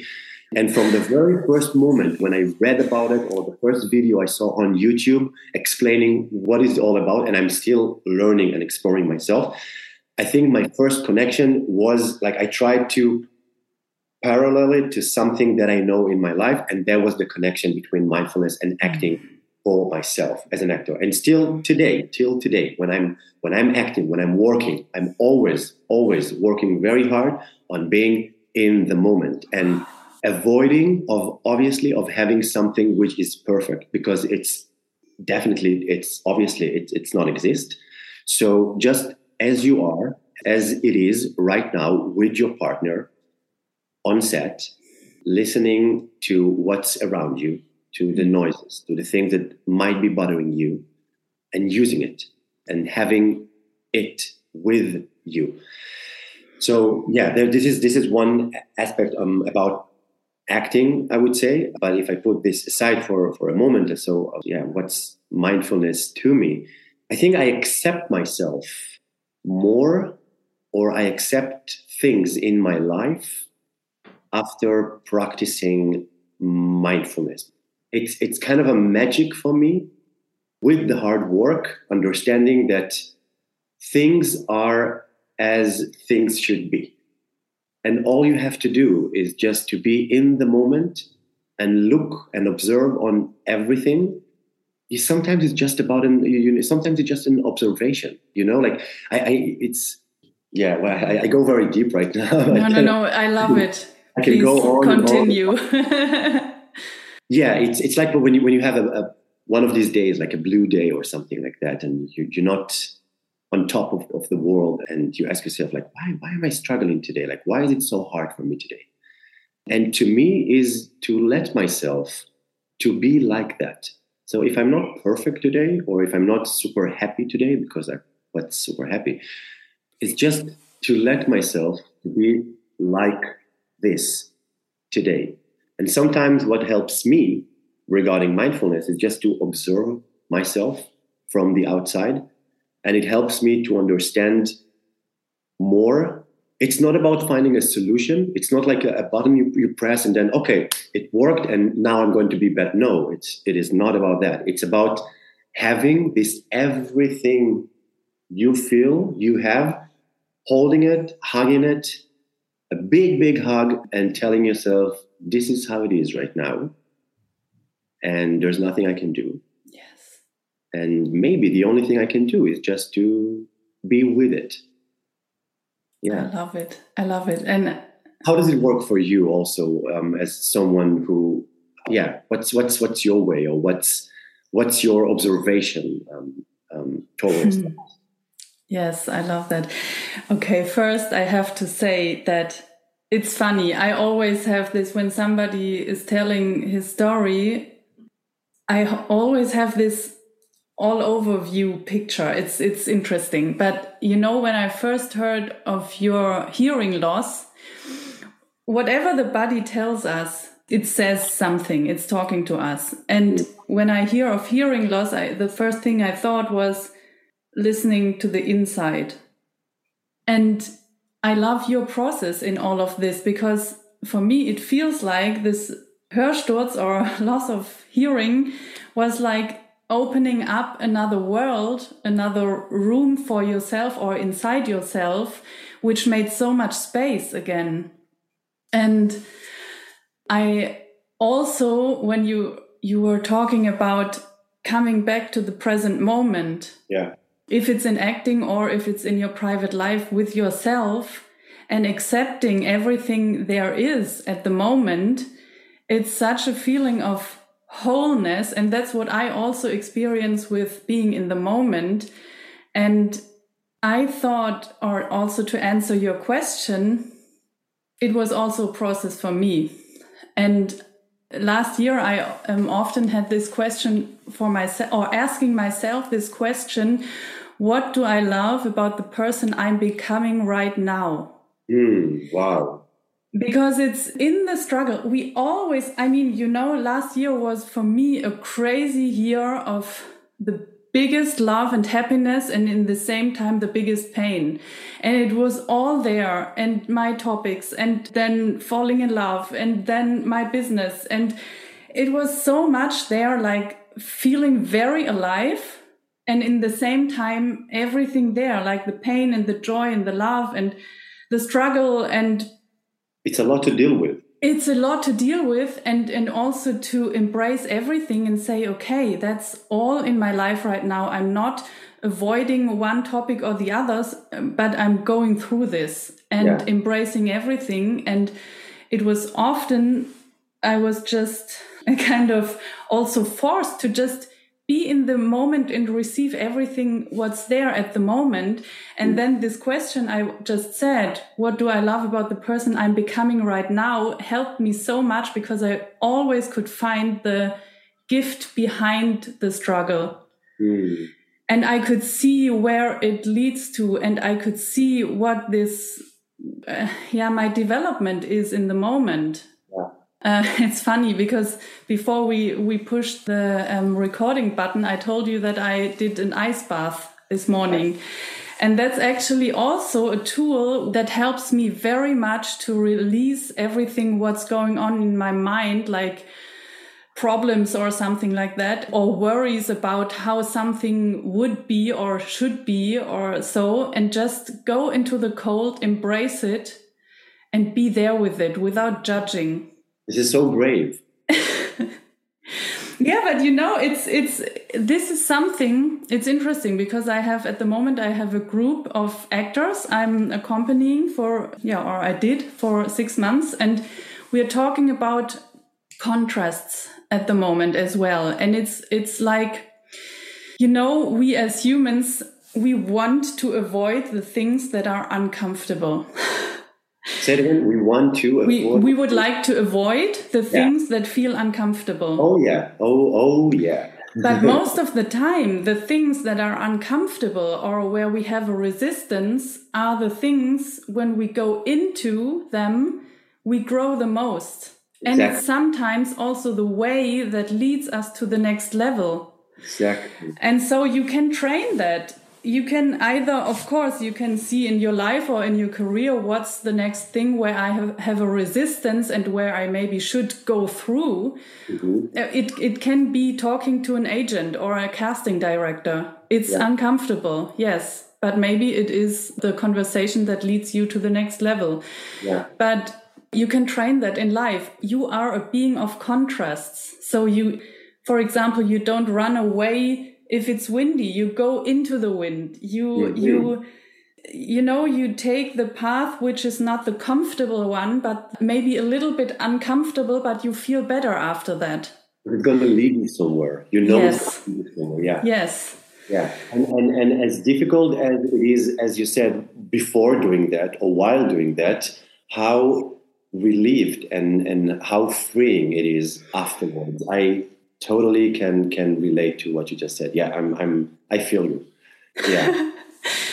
and from the very first moment when I read about it or the first video I saw on YouTube explaining what it's all about, and I'm still learning and exploring myself, I think my first connection was like I tried to parallel it to something that I know in my life, and that was the connection between mindfulness and mm. acting for myself as an actor. And still today, till today, when I'm when I'm acting, when I'm working, I'm always, always working very hard on being in the moment. And avoiding of obviously of having something which is perfect because it's definitely it's obviously it, it's not exist so just as you are as it is right now with your partner on set listening to what's around you to the noises to the things that might be bothering you and using it and having it with you. So yeah there, this is this is one aspect um, about acting, I would say. But if I put this aside for, for a moment, or so uh, yeah, what's mindfulness to me? I think I accept myself more or I accept things in my life after practicing mindfulness. It's, it's kind of a magic for me with the hard work, understanding that things are as things should be and all you have to do is just to be in the moment and look and observe on everything. You, sometimes it's just about an you, sometimes it's just an observation you know like i, I it's yeah well, I, I, go very deep right now. No no no i love it. I can Please go on. continue. Yeah it's it's like when you when you have a, a, one of these days like a blue day or something like that and you, you're not on top of, of the world and you ask yourself like why, why am i struggling today? Like why is it so hard for me today? And to me is to let myself to be like that. So if i'm not perfect today or if i'm not super happy today because i was super happy it's just to let myself to be like this today. And sometimes what helps me regarding mindfulness is just to observe myself from the outside and it helps me to understand more it's not about finding a solution it's not like a, a button you, you, press and then okay it worked and now i'm going to be better no it's it is not about that it's about having this everything you feel, you have, holding it, hugging it, a big, big hug, and telling yourself, this is how it is right now. And there's nothing I can do. And maybe the only thing I can do is just to be with it. Yeah. I love it. I love it. And how does it work for you also um, as someone who yeah what's what's what's your way or what's what's your observation um, um, towards that yes i love that okay first i have to say that it's funny i always have this when somebody is telling his story i always have this all overview picture it's it's interesting but you know when i first heard of your hearing loss whatever the body tells us, it says something. It's talking to us. And when I hear of hearing loss, I, the first thing I thought was listening to the inside. And I love your process in all of this because for me, it feels like this Hörsturz or loss of hearing was like opening up another world, another room for yourself or inside yourself, which made so much space again. And I also, when you you were talking about coming back to the present moment, yeah, if it's in acting or if it's in your private life with yourself, and accepting everything there is at the moment, it's such a feeling of wholeness, and that's what I also experience with being in the moment. And I thought, or also to answer your question, it was also a process for me. And last year, I um, often had this question for myself, or asking myself this question What do I love about the person I'm becoming right now? Mm, wow. Because it's in the struggle. We always, I mean, you know, last year was for me a crazy year of the biggest love and happiness and in the same time the biggest pain and it was all there and my topics and then falling in love and then my business and it was so much there like feeling very alive and in the same time everything there like the pain and the joy and the love and the struggle and it's a lot to deal with. It's a lot to deal with and and also to embrace everything and say okay that's all in my life right now. I'm not avoiding one topic or the others um, but i'm going through this and yeah. embracing everything. And it was often i was just kind of also forced to just be in the moment and receive everything what's there at the moment. And then this question I just said, what do I love about the person I'm becoming right now helped me so much because I always could find the gift behind the struggle. Mm. And I could see where it leads to, and I could see what this, uh, yeah, my development is in the moment. Uh, it's funny because before we we pushed the um, recording button, I told you that I did an ice bath this morning. And that's actually also a tool that helps me very much to release everything what's going on in my mind, like problems or something like that, or worries about how something would be or should be or so, and just go into the cold, embrace it, and be there with it without judging. This is so brave. yeah, but you know, it's it's this is something. It's interesting because I have at the moment I have a group of actors I'm accompanying for yeah, or I did for six months, and we are talking about contrasts at the moment as well, and it's it's like you know we as humans we want to avoid the things that are uncomfortable. Say it again. We want to we, we would like to avoid the things yeah. that feel uncomfortable. Oh yeah. Oh oh yeah. but most of the time, the things that are uncomfortable or where we have a resistance are the things when we go into them, we grow the most. Exactly. And it's sometimes also the way that leads us to the next level. Exactly. And so you can train that you can either of course you can see in your life or in your career what's the next thing where i have, have a resistance and where i maybe should go through mm-hmm. Uh, it, it can be talking to an agent or a casting director it's yeah. uncomfortable yes but maybe it is the conversation that leads you to the next level. Yeah. But you can train that in life. You are a being of contrasts. So you, for example, you don't run away if it's windy. You go into the wind. You, you, you know, you take the path which is not the comfortable one, but maybe a little bit uncomfortable, but you feel better after that. It's going to lead you somewhere. You know, yes. somewhere. Yeah. Yes. Yeah. And, and, and as difficult as it is, as you said, before doing that or while doing that, how relieved and, and how freeing it is afterwards. I totally can can relate to what you just said. Yeah, I'm I'm I feel you. Yeah.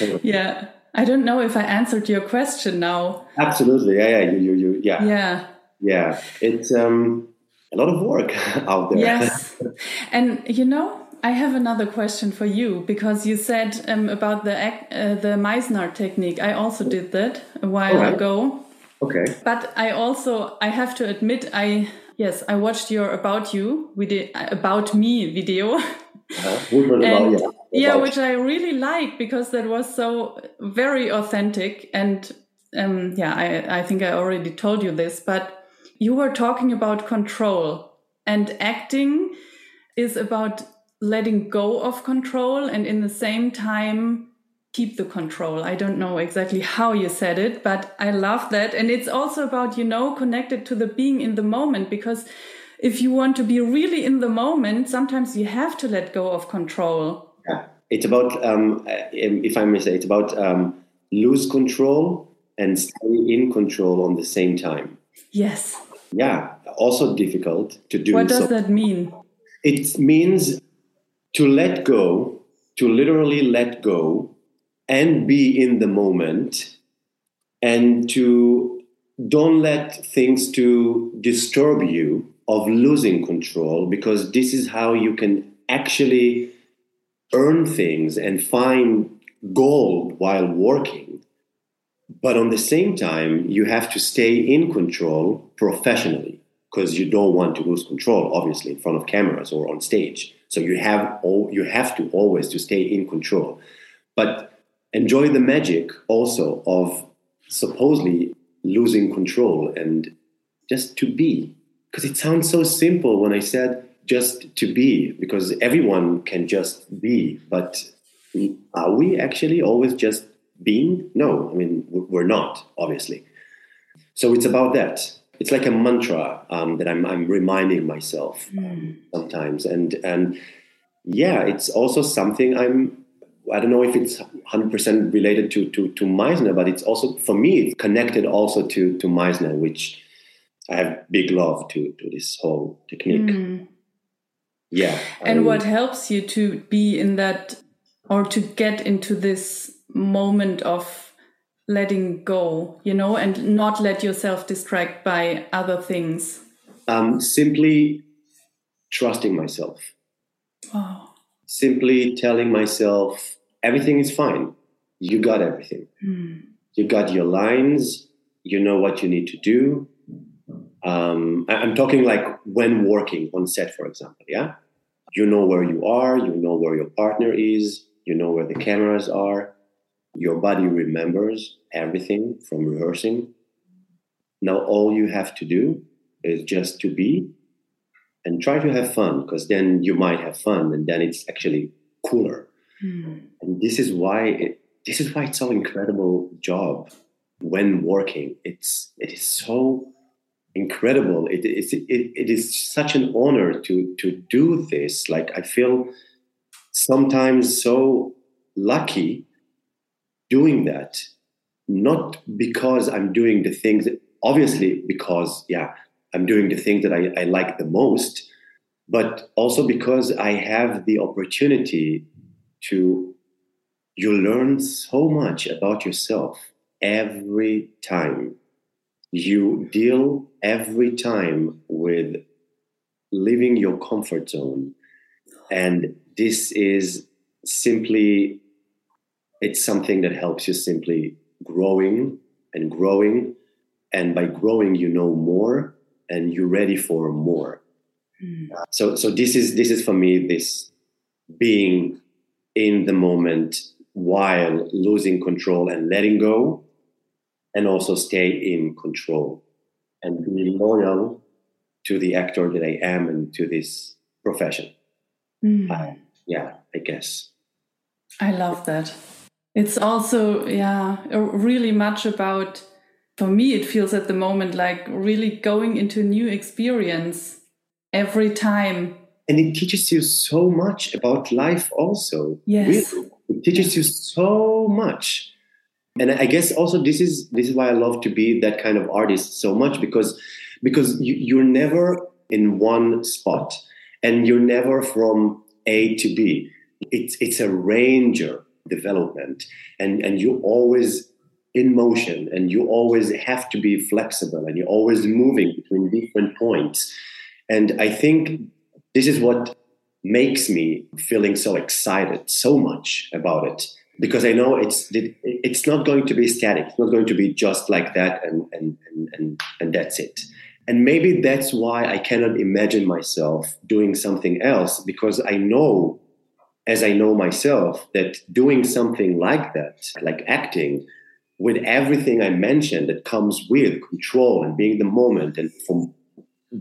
yeah. I don't know if I answered your question now. Absolutely. Yeah, yeah. You, you, you yeah. Yeah. Yeah. It's um a lot of work out there. Yes. and you know, I have another question for you because you said um, about the uh, the Meisner technique. I also did that a while right. ago. Okay. But I also I have to admit I yes I watched your about you video about me video. Uh-huh. and, about, yeah, yeah, which I really like because that was so very authentic and um, yeah I I think I already told you this, but you were talking about control and acting is about letting go of control and in the same time keep the control. I don't know exactly how you said it, but I love that. And it's also about, you know, connected to the being in the moment because if you want to be really in the moment, sometimes you have to let go of control. Yeah. It's about, um, if I may say, it's about um, lose control and stay in control on the same time. Yes. Yeah. Also difficult to do. What does so. that mean? It means to let go, to literally let go and be in the moment and to don't let things to disturb you of losing control because this is how you can actually earn things and find gold while working. But on the same time you have to stay in control professionally because you don't want to lose control obviously in front of cameras or on stage. So you have all you have to always to stay in control, but enjoy the magic also of supposedly losing control and just to be. Because it sounds so simple when I said just to be, because everyone can just be, but are we actually always just being? No, I mean, we're not, obviously. So it's about that it's like a mantra um, that I'm, I'm reminding myself mm. sometimes. And, and yeah, it's also something I'm, I don't know if it's 100% related to, to, to Meisner, but it's also, for me, it's connected also to, to Meisner, which I have big love to, to this whole technique. Mm. Yeah. And what helps you to be in that or to get into this moment of letting go, you know, and not let yourself distract by other things? Um, simply trusting myself. Oh. Simply telling myself everything is fine. You got everything. Mm. You got your lines. You know what you need to do. Um, I'm talking like when working on set, for example. Yeah, you know where you are. You know where your partner is. You know where the cameras are your body remembers everything from rehearsing. Now, all you have to do is just to be and try to have fun because then you might have fun and then it's actually cooler. Mm. And this is why it, this is why it's so incredible job when working. It's it is so incredible. It is it, it is such an honor to to do this. Like I feel sometimes so lucky doing that not because I'm doing the things obviously because yeah I'm doing the things that I, I like the most, but also because I have the opportunity to you learn so much about yourself every time you deal every time with leaving your comfort zone and this is simply it's something that helps you simply growing and growing. And by growing, you know more and you're ready for more. Mm. so, so this is this is for me this being in the moment, while losing control and letting go, and also stay in control and be loyal to the actor that I am and to this profession. Mm. Uh, yeah, I guess. I love that. It's also, yeah, really much about, for me, it feels at the moment like really going into a new experience every time. And it teaches you so much about life, also. Yes. Really. It teaches you so much. And I guess also this is this is why I love to be that kind of artist so much because because you, you're never in one spot and you're never from A to B. It's it's a ranger development and and you always in motion and you always have to be flexible and you're always moving between different points and i think this is what makes me feeling so excited so much about it because i know it's it's not going to be static. It's not going to be just like that and and and and, and that's it. And maybe that's why i cannot imagine myself doing something else because i know as I know myself, that doing something like that, like acting, with everything I mentioned that comes with control and being the moment and from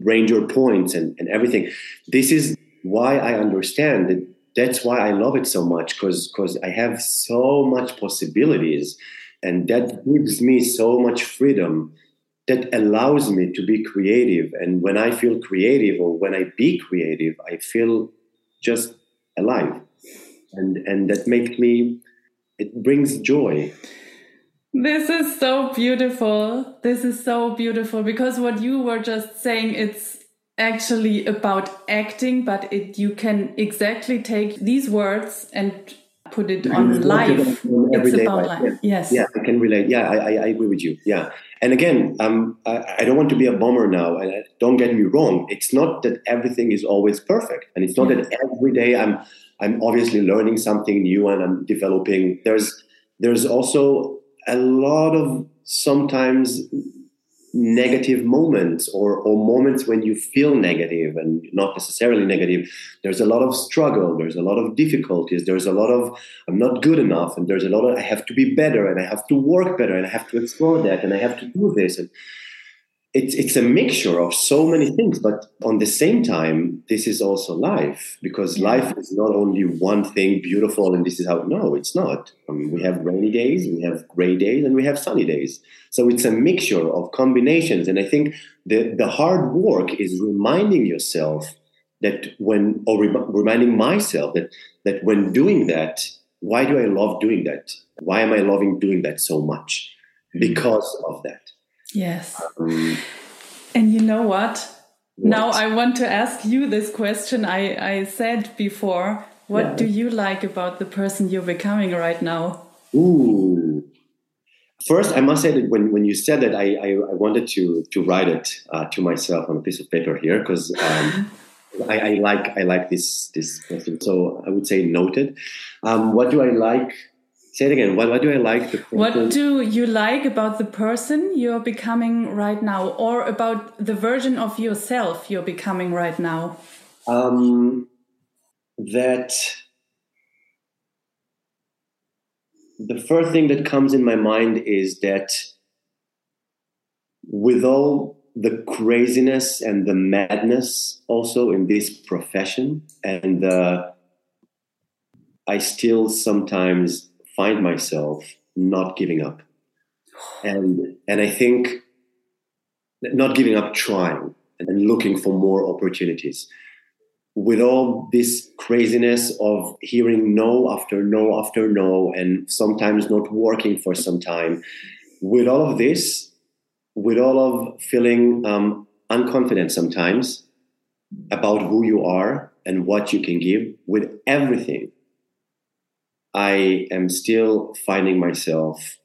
ranger points and, and everything, this is why I understand that that's why I love it so much because because I have so much possibilities and that gives me so much freedom that allows me to be creative. And when I feel creative or when I be creative I feel just alive. And and that makes me it brings joy this is so beautiful. This is so beautiful because what you were just saying it's actually about acting but it you can exactly take these words and put it on life. It's about life. life. yes. Yeah i can relate. Yeah I, I, I agree with you. Yeah. And again um, I, I, don't want to be a bomber now and don't get me wrong it's not that everything is always perfect and it's not that every day i'm I'm obviously learning something new and I'm developing. There's there's also a lot of sometimes negative moments or, or moments when you feel negative and not necessarily negative. There's a lot of struggle there's a lot of difficulties there's a lot of i'm not good enough and there's a lot of i have to be better and i have to work better and i have to explore that and i have to do this and it's it's a mixture of so many things but on the same time this is also life because life is not only one thing beautiful and this is how no it's not. I mean, we have rainy days we have gray days and we have sunny days. So it's a mixture of combinations and i think the the hard work is reminding yourself that when or re- reminding myself that that when doing that why do i love doing that? Why am i loving doing that so much? Hmm. Because of that Yes. Um, and you know what? what? Now I want to ask you this question. I, I said before, what yeah. do you like about the person you're becoming right now? Ooh. First, I must say that when, when you said that, I, I, I wanted to, to write it uh, to myself on a piece of paper here because um, I, I, like I like this this question. So I would say noted. Um, what do I like Say it again. What, what do I like? The what do you like about the person you're becoming right now, or about the version of yourself you're becoming right now? Um, that the first thing that comes in my mind is that with all the craziness and the madness also in this profession and uh, i still sometimes find myself not giving up. And, and I think not giving up trying and looking for more opportunities. With all this craziness of hearing no after no after no, and sometimes not working for some time, with all of this, with all of feeling um, unconfident sometimes about who you are and what you can give, with everything I am still finding myself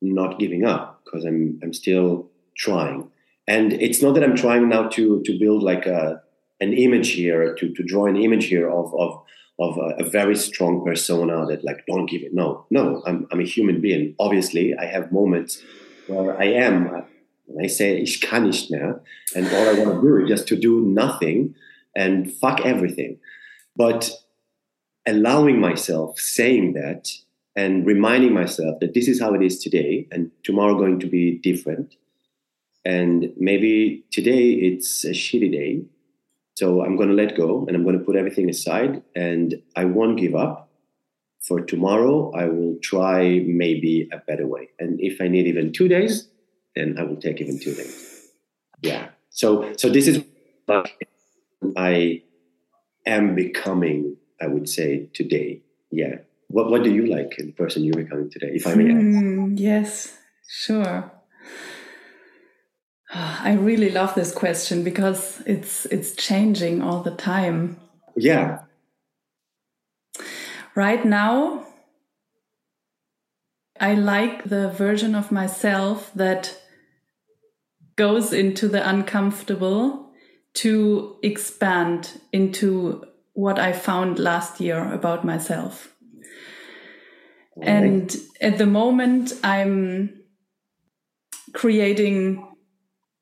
not giving up because I'm I'm still trying. And it's not that I'm trying now to to build like a an image here to to draw an image here of of of a, a, very strong persona that like don't give it. No, no, I'm I'm a human being. Obviously, I have moments where I am. Uh, when I say ich kann nicht mehr, and all I want to do is just to do nothing and fuck everything. But allowing myself saying that and reminding myself that this is how it is today and tomorrow going to be different. And maybe today it's a shitty day so i'm going to let go and i'm going to put everything aside and i won't give up. For tomorrow i will try maybe a better way. And if i need even two days then i will take even two days. Yeah. So so this is i am becoming i would say today yeah what what do you like in the person you're becoming today if i may mm, yes sure I really love this question because it's it's changing all the time. Yeah. Right now I like the version of myself that goes into the uncomfortable to expand into what I found last year about myself. Right. And at the moment I'm creating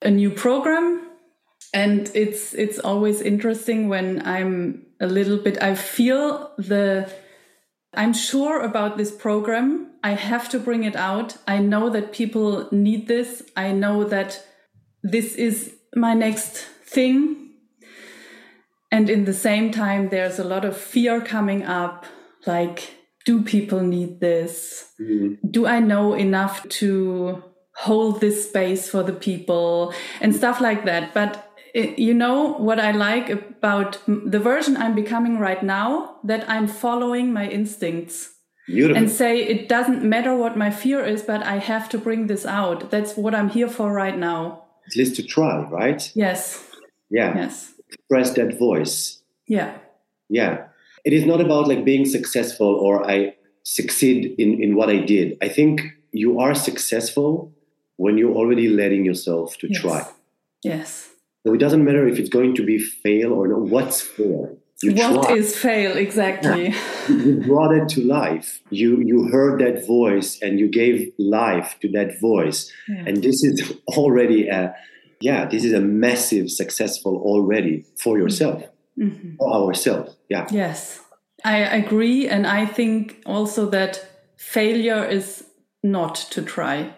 a new program and it's it's always interesting when i'm a little bit i feel the i'm sure about this program i have to bring it out i know that people need this i know that this is my next thing and in the same time there's a lot of fear coming up like do people need this mm-hmm. do i know enough to hold this space for the people and stuff like that. But it, you know what I like about the version I'm becoming right now that I'm following my instincts. Beautiful. And say it doesn't matter what my fear is, but I have to bring this out. That's what I'm here for right now. At least to try, right? Yes. Yeah. Yes. Express that voice. Yeah. Yeah. It is not about like being successful or I succeed in, in what I did. I think you are successful when you're already letting yourself to yes. try. Yes. So it doesn't matter if it's going to be fail or not. What's fail? You what try. is fail exactly? Yeah. You brought it to life. You you heard that voice and you gave life to that voice. Yeah. And this is already a yeah, this is a massive successful already for yourself. Mm-hmm. For ourselves. Yeah. Yes. I agree. And I think also that failure is not to try.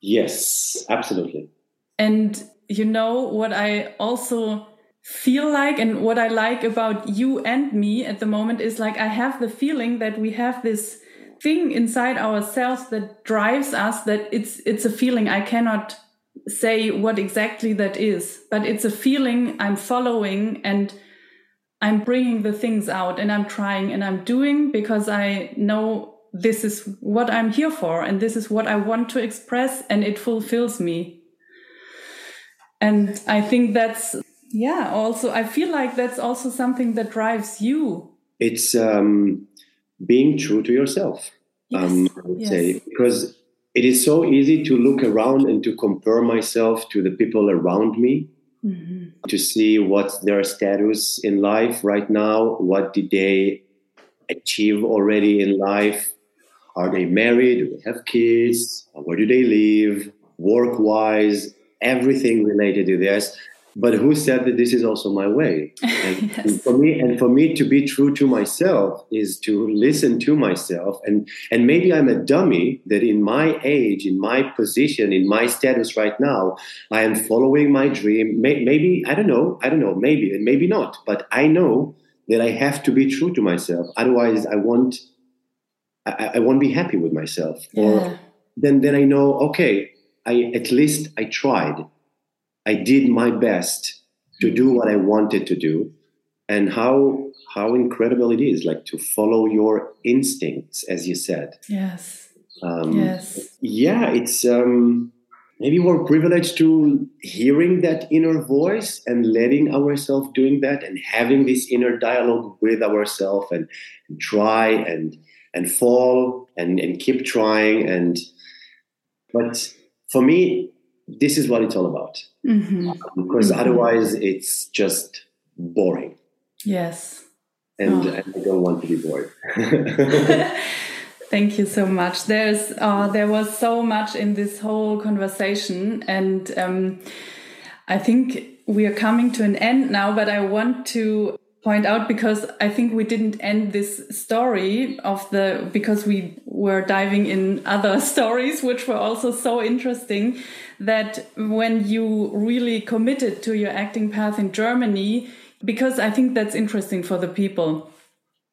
Yes, absolutely. And you know what I also feel like and what I like about you and me at the moment is like I have the feeling that we have this thing inside ourselves that drives us that it's it's a feeling I cannot say what exactly that is but it's a feeling I'm following and I'm bringing the things out and I'm trying and I'm doing because I know this is what I'm here for and this is what I want to express and it fulfills me. And I think that's, yeah, also, I feel like that's also something that drives you. It's um, being true to yourself, yes. um, I would yes. say, because it is so easy to look around and to compare myself to the people around me. Mm-hmm. To see what's their status in life right now, what did they achieve already in life, are they married? Do they have kids? Where do they live? Work wise, everything related to this. But who said that this is also my way? And, yes. for me, and for me to be true to myself is to listen to myself. And and maybe I'm a dummy that in my age, in my position, in my status right now, I am following my dream. maybe I don't know. I don't know. Maybe and maybe not. But I know that I have to be true to myself. Otherwise, I won't I, I won't be happy with myself. Yeah. Or then then I know, okay, I at least I tried. I did my best to do what I wanted to do. And how how incredible it is, like to follow your instincts, as you said. Yes. Um, yes. Yeah, it's um, maybe we're privileged to hearing that inner voice and letting ourselves doing that and having this inner dialogue with ourselves and try and and fall and, and keep trying and but for me this is what it's all about mm-hmm. because mm-hmm. otherwise it's just boring yes and, oh. i don't want to be bored thank you so much there's uh, there was so much in this whole conversation and um, i think we are coming to an end now but i want to point out because I think we didn't end this story of the because we were diving in other stories which were also so interesting that when you really committed to your acting path in Germany because I think that's interesting for the people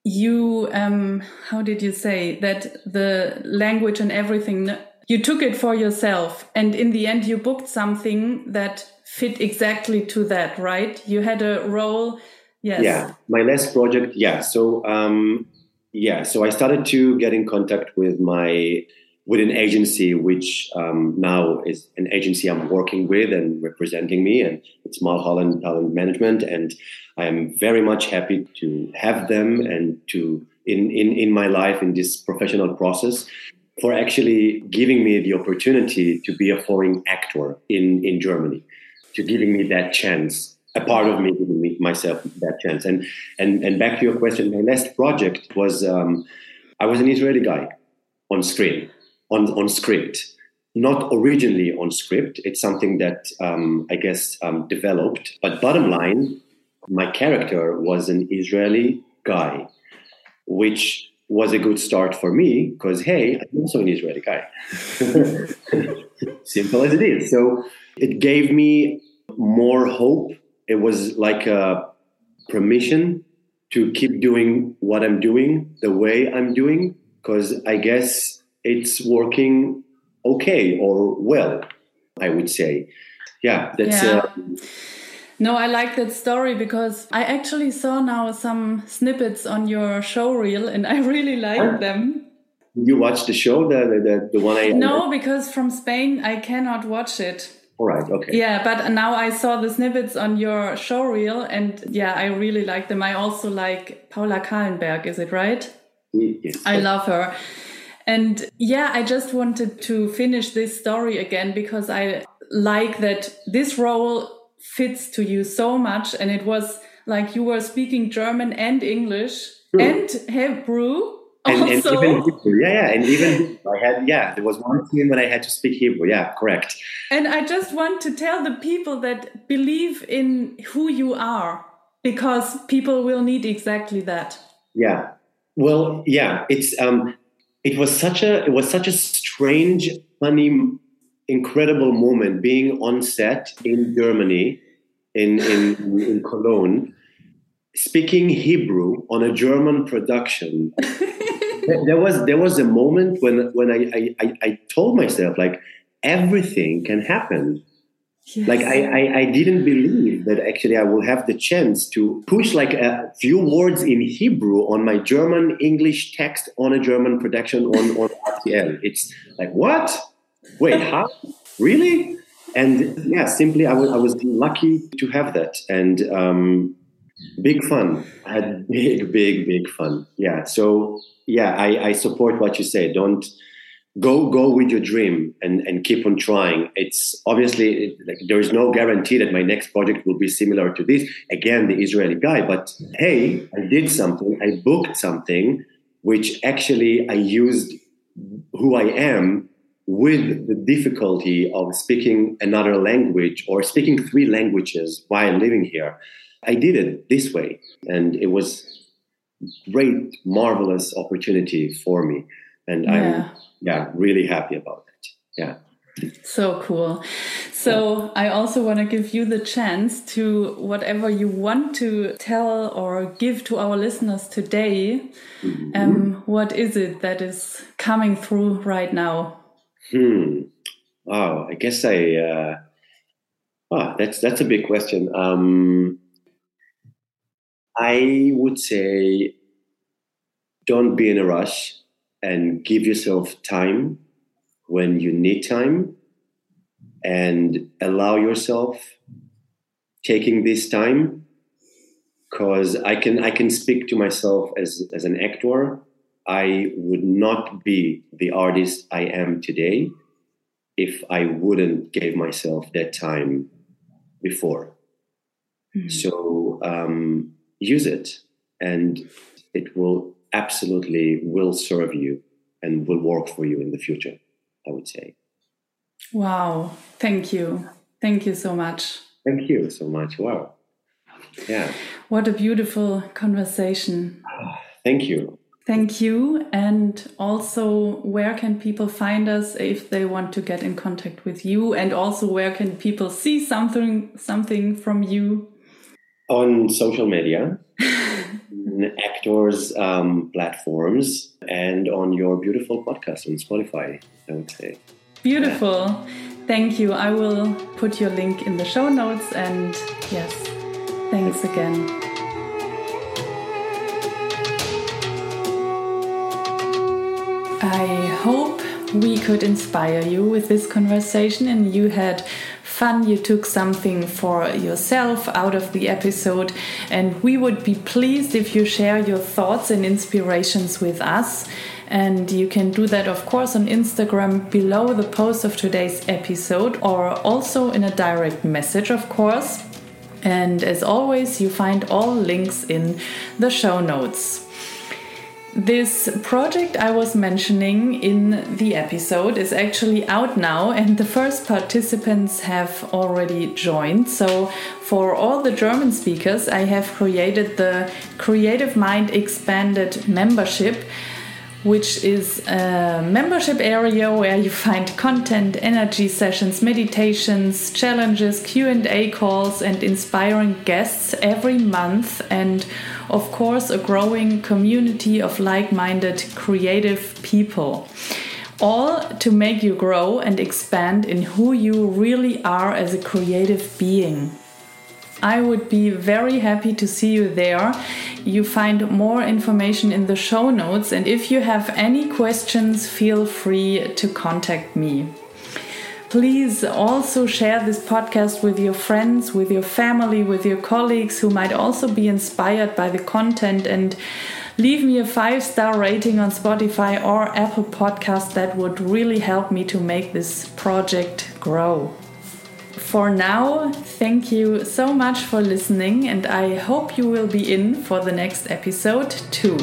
you um how did you say that the language and everything you took it for yourself and in the end you booked something that fit exactly to that right? You had a role yes. Yeah my last project yeah so um yeah so i started to get in contact with my with an agency which um, now is an agency i'm working with and representing me and it's mulholland talent management and i am very much happy to have them and to in, in, in my life in this professional process for actually giving me the opportunity to be a foreign actor in, in Germany, to giving me that chance, a part of me giving me myself that chance. And and and back to your question, my last project was um, I was an Israeli guy on screen, on on script, not originally on script. It's something that um, I guess um, developed. But bottom line, my character was an Israeli guy, which was a good start for me because hey, I'm also an Israeli guy. Simple as it is. So it gave me more hope. It was like a permission to keep doing what I'm doing the way I'm doing because I guess it's working okay or well. I would say, yeah, that's. Yeah. Uh, no, I like that story because I actually saw now some snippets on your show reel and I really like them. You watched the show, the, the, the one I. No, because from Spain I cannot watch it. All right, okay. Yeah, but now I saw the snippets on your show reel and yeah, I really like them. I also like Paula Kalenberg, is it right? Yes. I love her. And yeah, I just wanted to finish this story again because I like that this role fits to you so much. And it was like you were speaking German and English True. and Hebrew. And, and, even Hebrew, yeah, yeah, and even I had, yeah, there was one scene when I had to speak Hebrew, yeah, correct. And I just want to tell the people that believe in who you are, because people will need exactly that. Yeah, well, yeah, it's um, it was such a it was such a strange, funny incredible moment being on set in Germany, in, in, in Cologne, speaking Hebrew on a German production. there was there was a moment when when I, I, I told myself like everything can happen. Yes. Like I, I, I, didn't believe that actually I will have the chance to push like a few words in Hebrew on my German English text on a German production on, on RTL. It's like what? wait, how? Really? And yeah, simply I was, I was lucky to have that. And um, big fun. I had big, big, big fun. Yeah. So yeah, I, I support what you say. Don't go go with your dream and and keep on trying it's obviously like there is no guarantee that my next project will be similar to this again the israeli guy but hey i did something i booked something which actually i used who i am with the difficulty of speaking another language or speaking three languages while living here, I did it this way. And it was great, marvelous opportunity for me. And yeah. I'm yeah, really happy about it. Yeah. So cool. So I also want to give you the chance to whatever you want to tell or give to our listeners today. Mm -hmm. um, what is it that is coming through right now? Hmm. Oh, I guess I. Uh, oh, that's that's a big question. Um, I would say, don't be in a rush and give yourself time when you need time, and allow yourself taking this time because I can I can speak to myself as as an actor I would not be the artist I am today if I wouldn't give myself that time before. Mm-hmm. So um, use it, and it will absolutely will serve you and will work for you in the future. I would say. Wow! Thank you. Thank you so much. Thank you so much. Wow. Yeah. What a beautiful conversation. Thank you. Thank you. And also, where can people find us if they want to get in contact with you? And also, where can people see something something from you? On social media, actors um, platforms, and on your beautiful podcast on Spotify. I would say. Beautiful. Yeah. Thank you. I will put your link in the show notes. And yes, thanks again. I hope we could inspire you with this conversation and you had fun, you took something for yourself out of the episode, and we would be pleased if you share your thoughts and inspirations with us. And you can do that, of course, on Instagram below the post of today's episode or also in a direct message, of course. And as always, you find all links in the show notes. This project I was mentioning in the episode is actually out now, and the first participants have already joined. So, for all the German speakers, I have created the Creative Mind Expanded membership which is a membership area where you find content, energy sessions, meditations, challenges, Q&A calls and inspiring guests every month and of course a growing community of like-minded creative people. All to make you grow and expand in who you really are as a creative being. I would be very happy to see you there. You find more information in the show notes, and if you have any questions, feel free to contact me. Please also share this podcast with your friends, with your family, with your colleagues who might also be inspired by the content and leave me a five star rating on Spotify or Apple Podcast. That would really help me to make this project grow for now, thank you so much for listening, and I hope you will be in for the next episode too.